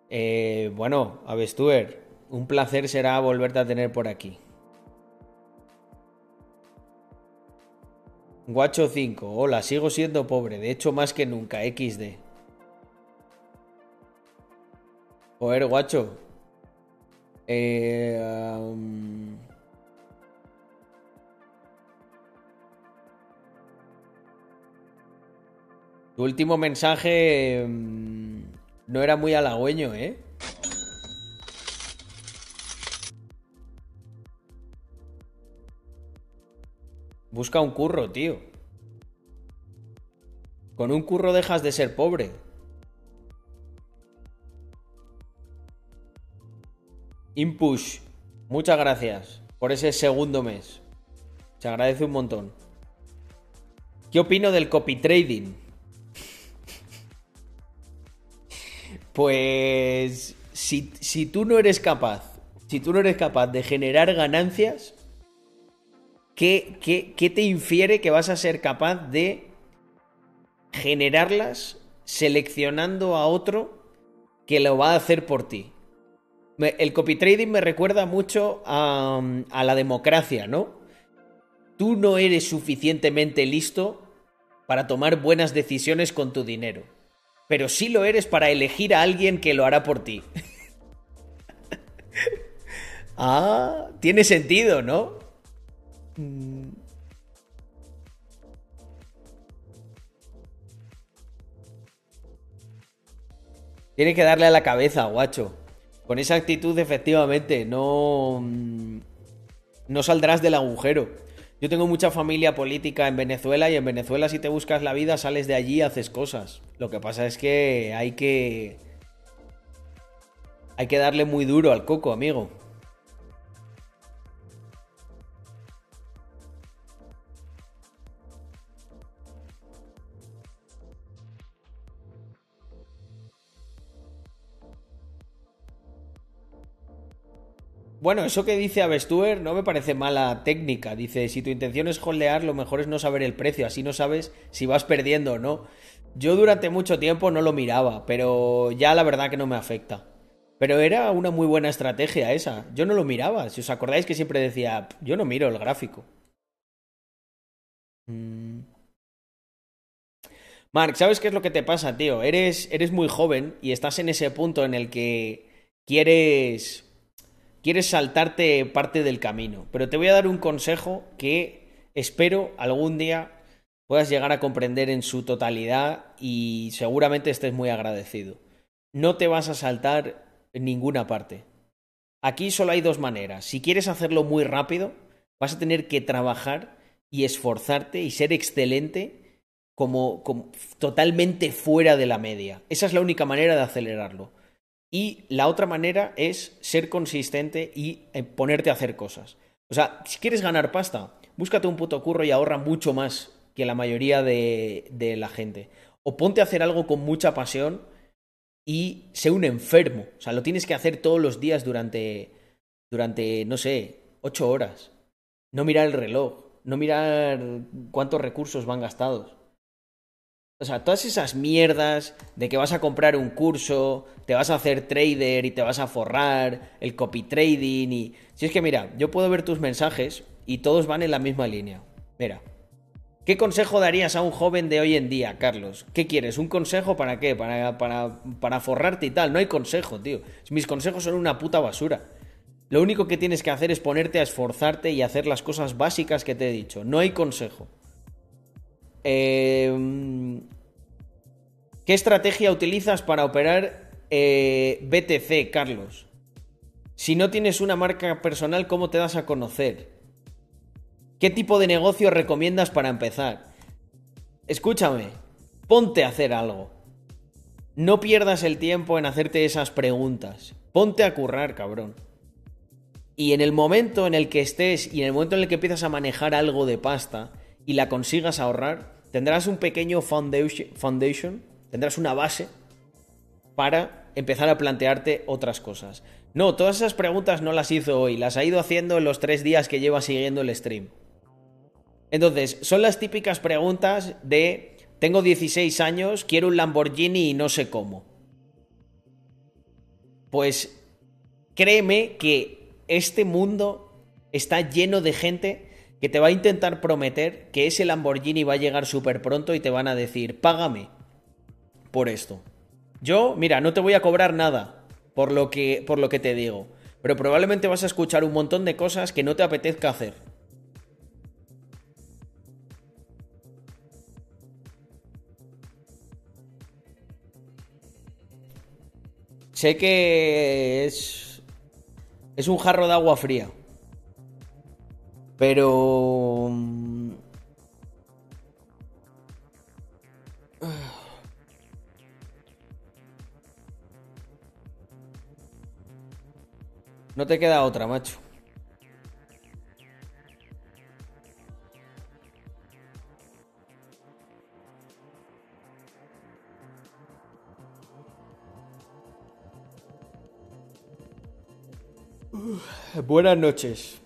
Eh, bueno, Avestuer, un placer será volverte a tener por aquí. Guacho 5, hola, sigo siendo pobre, de hecho más que nunca, XD. Joder, guacho. Eh, Tu último mensaje mm, no era muy halagüeño, ¿eh? Busca un curro, tío. Con un curro dejas de ser pobre. Impush, muchas gracias por ese segundo mes. Se agradece un montón. ¿Qué opino del copy trading? Pues si, si tú no eres capaz, si tú no eres capaz de generar ganancias, ¿qué, qué, qué te infiere que vas a ser capaz de generarlas seleccionando a otro que lo va a hacer por ti? El copy trading me recuerda mucho a, a la democracia, ¿no? Tú no eres suficientemente listo para tomar buenas decisiones con tu dinero pero sí lo eres para elegir a alguien que lo hará por ti. Ah, tiene sentido, ¿no? Mm. Tiene que darle a la cabeza, guacho. Con esa actitud, efectivamente, no. mm, No saldrás del agujero. Yo tengo mucha familia política en Venezuela y en Venezuela, si te buscas la vida, sales de allí y haces cosas. Lo que pasa es que hay que. Hay que darle muy duro al coco, amigo. Bueno, eso que dice Abestuer no me parece mala técnica. Dice, si tu intención es holdear, lo mejor es no saber el precio, así no sabes si vas perdiendo o no. Yo durante mucho tiempo no lo miraba, pero ya la verdad que no me afecta. Pero era una muy buena estrategia esa. Yo no lo miraba. Si os acordáis que siempre decía, yo no miro el gráfico. Mm. Mark, ¿sabes qué es lo que te pasa, tío? Eres, eres muy joven y estás en ese punto en el que quieres quieres saltarte parte del camino. Pero te voy a dar un consejo que espero algún día puedas llegar a comprender en su totalidad y seguramente estés muy agradecido. No te vas a saltar en ninguna parte. Aquí solo hay dos maneras. Si quieres hacerlo muy rápido, vas a tener que trabajar y esforzarte y ser excelente como, como totalmente fuera de la media. Esa es la única manera de acelerarlo. Y la otra manera es ser consistente y eh, ponerte a hacer cosas. O sea, si quieres ganar pasta, búscate un puto curro y ahorra mucho más que la mayoría de, de la gente. O ponte a hacer algo con mucha pasión y sé un enfermo. O sea, lo tienes que hacer todos los días durante, durante no sé, ocho horas. No mirar el reloj, no mirar cuántos recursos van gastados. O sea, todas esas mierdas de que vas a comprar un curso, te vas a hacer trader y te vas a forrar, el copy trading y... Si es que mira, yo puedo ver tus mensajes y todos van en la misma línea. Mira, ¿qué consejo darías a un joven de hoy en día, Carlos? ¿Qué quieres? ¿Un consejo para qué? Para, para, para forrarte y tal. No hay consejo, tío. Mis consejos son una puta basura. Lo único que tienes que hacer es ponerte a esforzarte y hacer las cosas básicas que te he dicho. No hay consejo. Eh, ¿Qué estrategia utilizas para operar eh, BTC, Carlos? Si no tienes una marca personal, ¿cómo te das a conocer? ¿Qué tipo de negocio recomiendas para empezar? Escúchame, ponte a hacer algo. No pierdas el tiempo en hacerte esas preguntas. Ponte a currar, cabrón. Y en el momento en el que estés y en el momento en el que empiezas a manejar algo de pasta y la consigas ahorrar, tendrás un pequeño foundation, tendrás una base para empezar a plantearte otras cosas. No, todas esas preguntas no las hizo hoy, las ha ido haciendo en los tres días que lleva siguiendo el stream. Entonces, son las típicas preguntas de tengo 16 años, quiero un Lamborghini y no sé cómo. Pues créeme que este mundo está lleno de gente que te va a intentar prometer que ese Lamborghini va a llegar súper pronto y te van a decir, págame por esto. Yo, mira, no te voy a cobrar nada por lo que, por lo que te digo, pero probablemente vas a escuchar un montón de cosas que no te apetezca hacer. Sé que es. Es un jarro de agua fría. Pero. mm, No te queda otra, macho. Buenas noches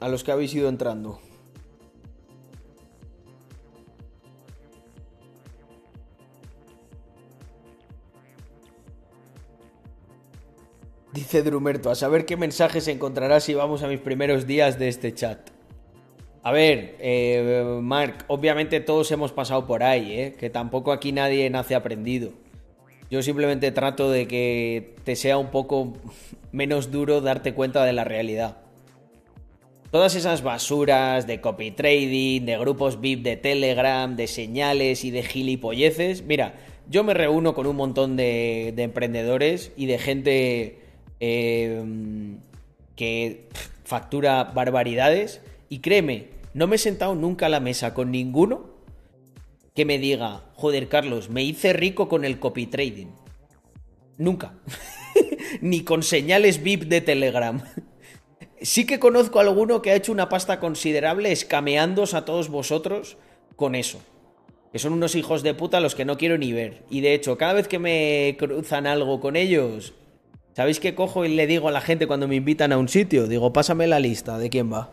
a los que habéis ido entrando. Dice Drumerto, a saber qué mensajes encontrarás si vamos a mis primeros días de este chat. A ver, eh, Mark, obviamente todos hemos pasado por ahí, ¿eh? que tampoco aquí nadie nace aprendido. Yo simplemente trato de que te sea un poco menos duro darte cuenta de la realidad. Todas esas basuras de copy trading, de grupos VIP de Telegram, de señales y de gilipolleces. Mira, yo me reúno con un montón de, de emprendedores y de gente eh, que factura barbaridades. Y créeme, no me he sentado nunca a la mesa con ninguno que me diga, joder Carlos, me hice rico con el copy trading. Nunca. Ni con señales VIP de Telegram. Sí que conozco a alguno que ha hecho una pasta considerable escameándos a todos vosotros con eso. Que son unos hijos de puta los que no quiero ni ver. Y de hecho, cada vez que me cruzan algo con ellos, ¿sabéis qué cojo y le digo a la gente cuando me invitan a un sitio? Digo, pásame la lista de quién va.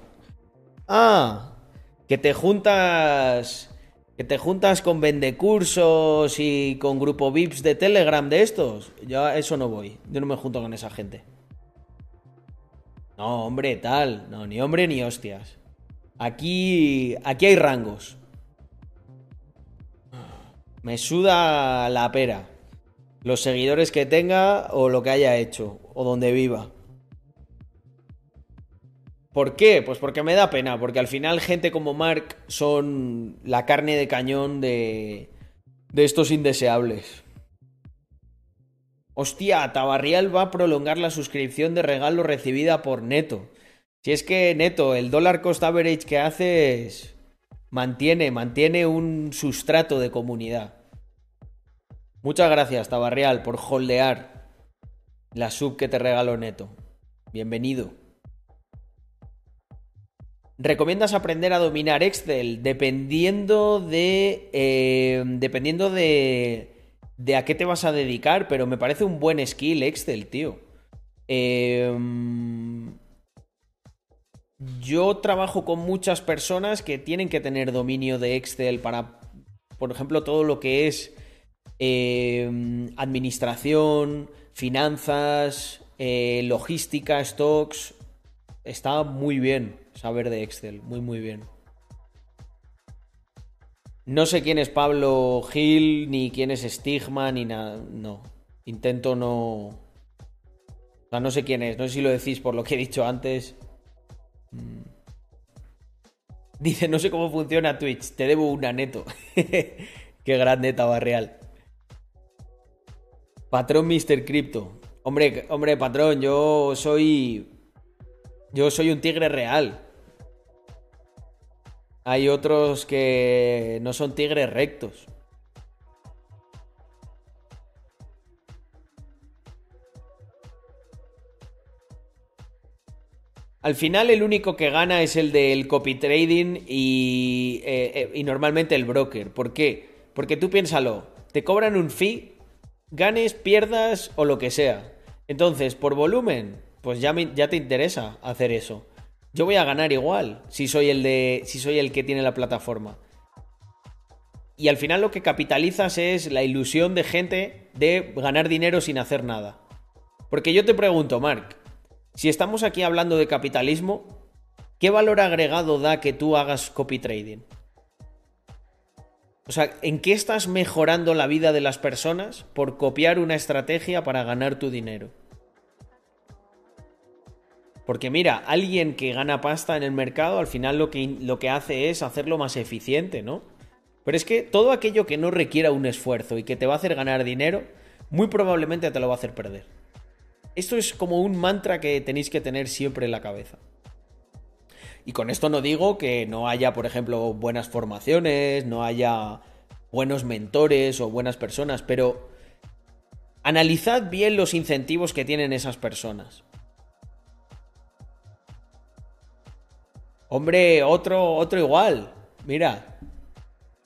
Ah, que te juntas. Que te juntas con vendecursos y con grupo VIPs de Telegram de estos. Yo a eso no voy. Yo no me junto con esa gente. No, hombre, tal. No, ni hombre ni hostias. Aquí. Aquí hay rangos. Me suda la pera. Los seguidores que tenga o lo que haya hecho. O donde viva. ¿Por qué? Pues porque me da pena. Porque al final gente como Mark son la carne de cañón de. de estos indeseables. Hostia, Tabarrial va a prolongar la suscripción de regalo recibida por Neto. Si es que Neto, el dólar cost average que haces mantiene, mantiene un sustrato de comunidad. Muchas gracias, Tabarrial, por holdear la sub que te regaló Neto. Bienvenido. ¿Recomiendas aprender a dominar Excel? Dependiendo de. eh, dependiendo de de a qué te vas a dedicar, pero me parece un buen skill Excel, tío. Eh, yo trabajo con muchas personas que tienen que tener dominio de Excel para, por ejemplo, todo lo que es eh, administración, finanzas, eh, logística, stocks. Está muy bien saber de Excel, muy, muy bien. No sé quién es Pablo Gil, ni quién es Stigma, ni nada. No. Intento no. O sea, no sé quién es. No sé si lo decís por lo que he dicho antes. Mm. Dice, no sé cómo funciona Twitch. Te debo una neto. Qué grande Tabarreal. Patrón Mr. Crypto. Hombre, hombre, patrón, yo soy. Yo soy un tigre real. Hay otros que no son tigres rectos. Al final el único que gana es el del copy trading y, eh, eh, y normalmente el broker. ¿Por qué? Porque tú piénsalo, te cobran un fee, ganes, pierdas o lo que sea. Entonces, por volumen, pues ya, me- ya te interesa hacer eso. Yo voy a ganar igual si soy el de. si soy el que tiene la plataforma. Y al final lo que capitalizas es la ilusión de gente de ganar dinero sin hacer nada. Porque yo te pregunto, Mark, si estamos aquí hablando de capitalismo, ¿qué valor agregado da que tú hagas copy trading? O sea, ¿en qué estás mejorando la vida de las personas por copiar una estrategia para ganar tu dinero? Porque mira, alguien que gana pasta en el mercado al final lo que, lo que hace es hacerlo más eficiente, ¿no? Pero es que todo aquello que no requiera un esfuerzo y que te va a hacer ganar dinero, muy probablemente te lo va a hacer perder. Esto es como un mantra que tenéis que tener siempre en la cabeza. Y con esto no digo que no haya, por ejemplo, buenas formaciones, no haya buenos mentores o buenas personas, pero analizad bien los incentivos que tienen esas personas. Hombre, otro, otro igual. Mira,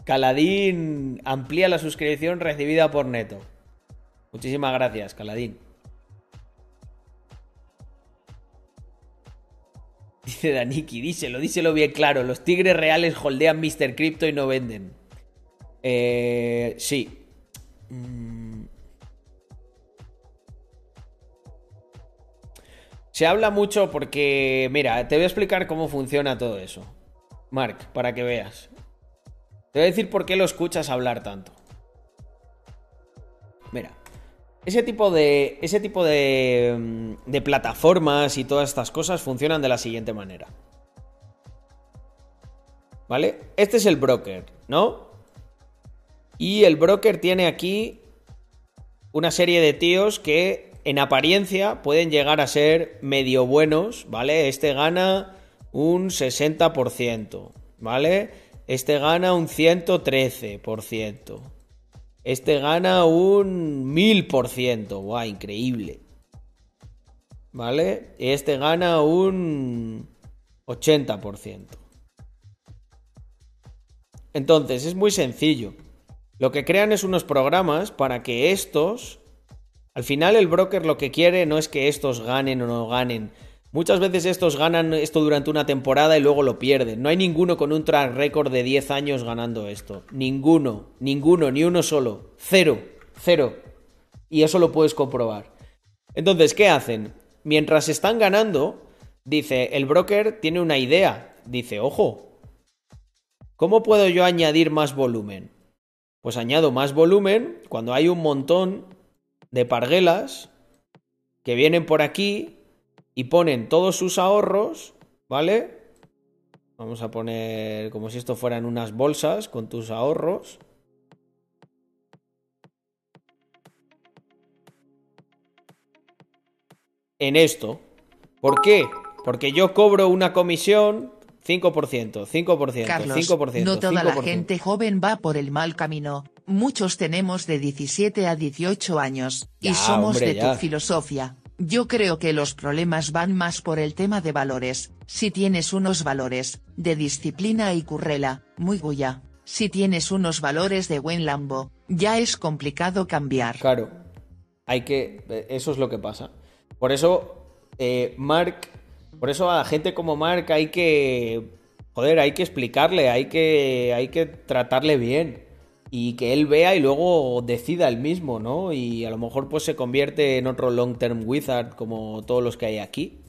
Caladín amplía la suscripción recibida por Neto. Muchísimas gracias, Caladín. Dice Daniki, díselo, díselo bien claro. Los tigres reales holdean Mr. Crypto y no venden. Eh, sí. Mm. Se habla mucho porque, mira, te voy a explicar cómo funciona todo eso. Mark, para que veas. Te voy a decir por qué lo escuchas hablar tanto. Mira, Ese tipo de. Ese tipo de. mm, de plataformas y todas estas cosas funcionan de la siguiente manera. ¿Vale? Este es el broker, ¿no? Y el broker tiene aquí una serie de tíos que en apariencia pueden llegar a ser medio buenos, ¿vale? Este gana un 60%, ¿vale? Este gana un 113%. Este gana un 1000%, guau, increíble. ¿Vale? Este gana un 80%. Entonces, es muy sencillo. Lo que crean es unos programas para que estos... Al final el broker lo que quiere no es que estos ganen o no ganen. Muchas veces estos ganan esto durante una temporada y luego lo pierden. No hay ninguno con un track record de 10 años ganando esto. Ninguno, ninguno, ni uno solo. Cero, cero. Y eso lo puedes comprobar. Entonces, ¿qué hacen? Mientras están ganando, dice, el broker tiene una idea. Dice, ojo, ¿cómo puedo yo añadir más volumen? Pues añado más volumen cuando hay un montón de parguelas que vienen por aquí y ponen todos sus ahorros, ¿vale? Vamos a poner como si esto fueran unas bolsas con tus ahorros. En esto. ¿Por qué? Porque yo cobro una comisión 5%, 5%, Carlos, 5%. no toda la 5%. gente joven va por el mal camino. Muchos tenemos de 17 a 18 años, y somos hombre, de ya. tu filosofía. Yo creo que los problemas van más por el tema de valores. Si tienes unos valores, de disciplina y currela, muy guya. Si tienes unos valores de buen lambo, ya es complicado cambiar. Claro. Hay que. eh, Eso es lo que pasa. Por eso, eh, Mark. Por eso a gente como Mark hay que. Joder, hay que explicarle, hay que. Hay que tratarle bien. Y que él vea y luego decida él mismo, ¿no? Y a lo mejor pues se convierte en otro long term wizard como todos los que hay aquí.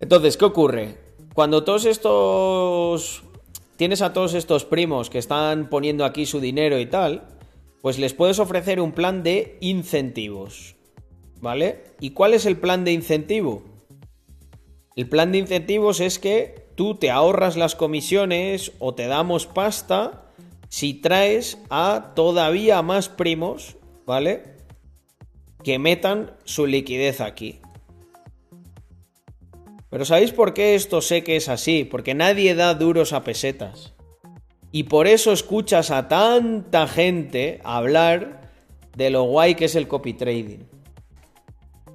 Entonces, ¿qué ocurre? Cuando todos estos... Tienes a todos estos primos que están poniendo aquí su dinero y tal, pues les puedes ofrecer un plan de incentivos. ¿Vale? ¿Y cuál es el plan de incentivo? El plan de incentivos es que tú te ahorras las comisiones o te damos pasta si traes a todavía más primos, ¿vale? Que metan su liquidez aquí. Pero ¿sabéis por qué esto sé que es así? Porque nadie da duros a pesetas. Y por eso escuchas a tanta gente hablar de lo guay que es el copy trading.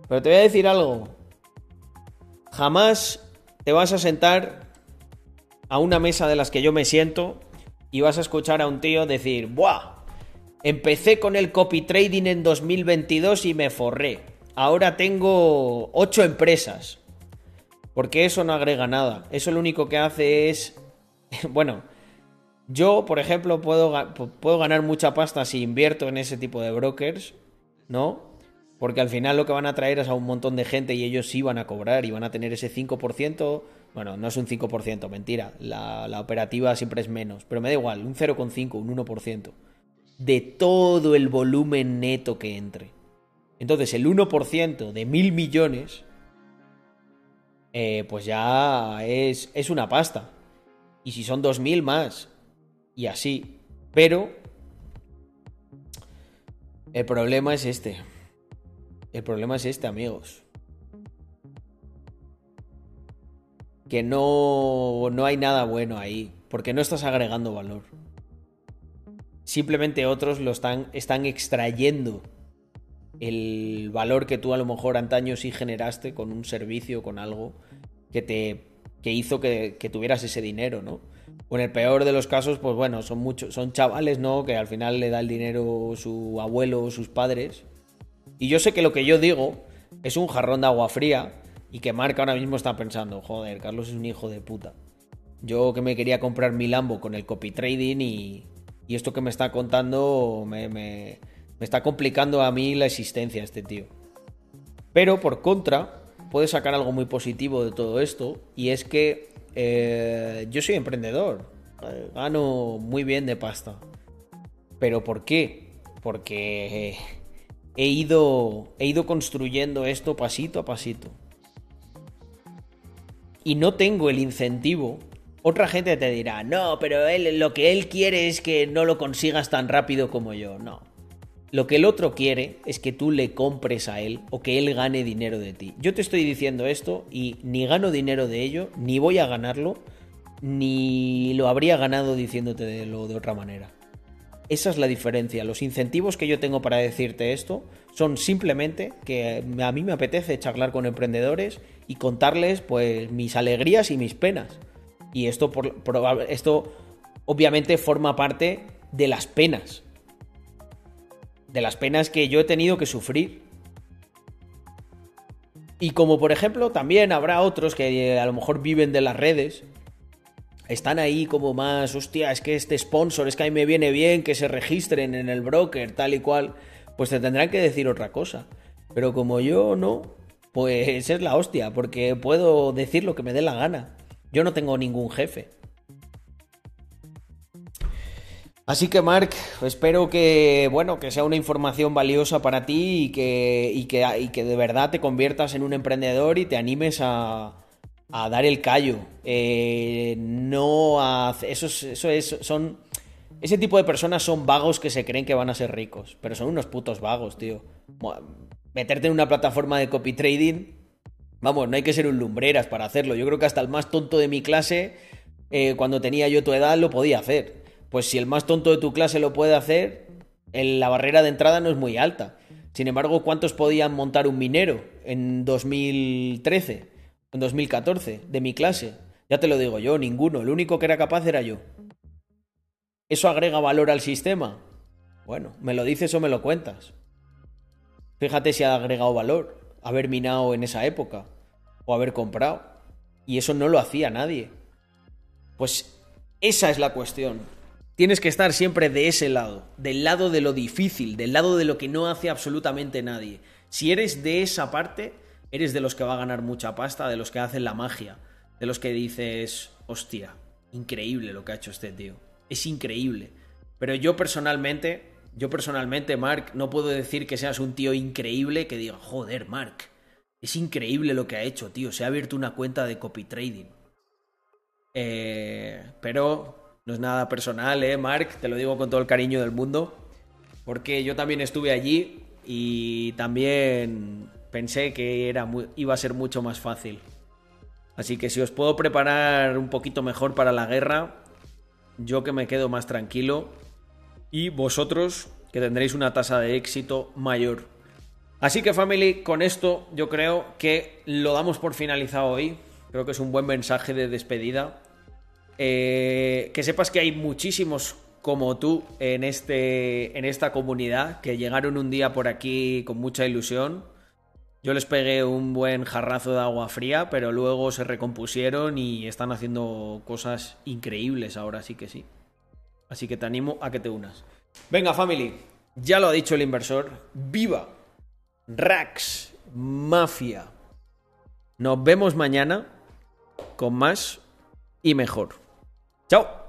Pero te voy a decir algo. Jamás te vas a sentar a una mesa de las que yo me siento y vas a escuchar a un tío decir, ¡buah! Empecé con el copy trading en 2022 y me forré. Ahora tengo 8 empresas. Porque eso no agrega nada. Eso lo único que hace es... bueno, yo, por ejemplo, puedo, puedo ganar mucha pasta si invierto en ese tipo de brokers, ¿no? Porque al final lo que van a traer es a un montón de gente y ellos sí van a cobrar y van a tener ese 5%. Bueno, no es un 5%, mentira. La, operativa siempre es menos. Pero me da igual, un 0,5, un 1%. De todo el volumen neto que entre. Entonces, el 1% de mil millones eh, pues ya es, es una pasta. Y si son 2.000 más, y así. Pero el problema es este. El problema es este, amigos. Que no, no hay nada bueno ahí, porque no estás agregando valor. Simplemente otros lo están, están extrayendo el valor que tú a lo mejor antaño sí generaste con un servicio, con algo que te que hizo que, que tuvieras ese dinero, ¿no? O en el peor de los casos, pues bueno, son muchos, son chavales, ¿no? Que al final le da el dinero su abuelo o sus padres. Y yo sé que lo que yo digo es un jarrón de agua fría y que Marc ahora mismo está pensando, joder, Carlos es un hijo de puta. Yo que me quería comprar mi Lambo con el copy trading y, esto que me está contando me, está complicando a mí la existencia este tío. Pero por contra, puedes sacar algo muy positivo de todo esto y es que eh, yo soy emprendedor, eh, gano muy bien de pasta. ¿Pero por qué? Porque he ido construyendo esto pasito a pasito. Y no tengo el incentivo. Otra gente te dirá, no, pero él, lo que él quiere es que no lo consigas tan rápido como yo. No. Lo que el otro quiere es que tú le compres a él o que él gane dinero de ti. Yo te estoy diciendo esto y ni gano dinero de ello, ni voy a ganarlo, ni lo habría ganado diciéndotelo de otra manera. Esa es la diferencia. Los incentivos que yo tengo para decirte esto son simplemente que a mí me apetece charlar con emprendedores y contarles pues mis alegrías y mis penas. Y esto, por, esto obviamente forma parte de las penas. De las penas que yo he tenido que sufrir. Y como por ejemplo también habrá otros que a lo mejor viven de las redes están ahí como más, hostia, es que este sponsor, es que a mí me viene bien que se registren en el broker, tal y cual, pues te tendrán que decir otra cosa. Pero como yo no, pues es la hostia, porque puedo decir lo que me dé la gana. Yo no tengo ningún jefe. Así que Mark, espero que bueno, que sea una información valiosa para ti y que, y que, y que de verdad te conviertas en un emprendedor y te animes a, a dar el callo. Eh, no a. Eso eso es. Son. Ese tipo de personas son vagos que se creen que van a ser ricos. Pero son unos putos vagos, tío. Meterte en una plataforma de copy trading. Vamos, no hay que ser un lumbreras para hacerlo. Yo creo que hasta el más tonto de mi clase, eh, cuando tenía yo tu edad, lo podía hacer. Pues si el más tonto de tu clase lo puede hacer, la barrera de entrada no es muy alta. Sin embargo, ¿cuántos podían montar un minero en 2013? en 2014, de mi clase. Ya te lo digo yo, ninguno. El único que era capaz era yo. ¿Eso agrega valor al sistema? Bueno, me lo dices o me lo cuentas. Fíjate si ha agregado valor haber minado en esa época o haber comprado. Y eso no lo hacía nadie. Pues esa es la cuestión. Tienes que estar siempre de ese lado, del lado de lo difícil, del lado de lo que no hace absolutamente nadie. Si eres de esa parte, eres de los que va a ganar mucha pasta, de los que hacen la magia, de los que dices, hostia, increíble lo que ha hecho este tío. Es increíble. Pero yo personalmente, yo personalmente, Mark, no puedo decir que seas un tío increíble que diga, joder, Mark, es increíble lo que ha hecho, tío. Se ha abierto una cuenta de copy trading. Eh, pero no es nada personal, ¿eh, Mark? Te lo digo con todo el cariño del mundo. Porque yo también estuve allí y también pensé que era iba a ser mucho más fácil. Así que si os puedo preparar un poquito mejor para la guerra, yo que me quedo más tranquilo y vosotros que tendréis una tasa de éxito mayor. Así que family, con esto yo creo que lo damos por finalizado hoy. Creo que es un buen mensaje de despedida. Eh, que sepas que hay muchísimos como tú en, este, en esta comunidad que llegaron un día por aquí con mucha ilusión yo les pegué un buen jarrazo de agua fría, pero luego se recompusieron y están haciendo cosas increíbles ahora, sí que sí. Así que te animo a que te unas. Venga, family, ya lo ha dicho el inversor. ¡Viva! Rax Mafia. Nos vemos mañana con más y mejor. ¡Chao!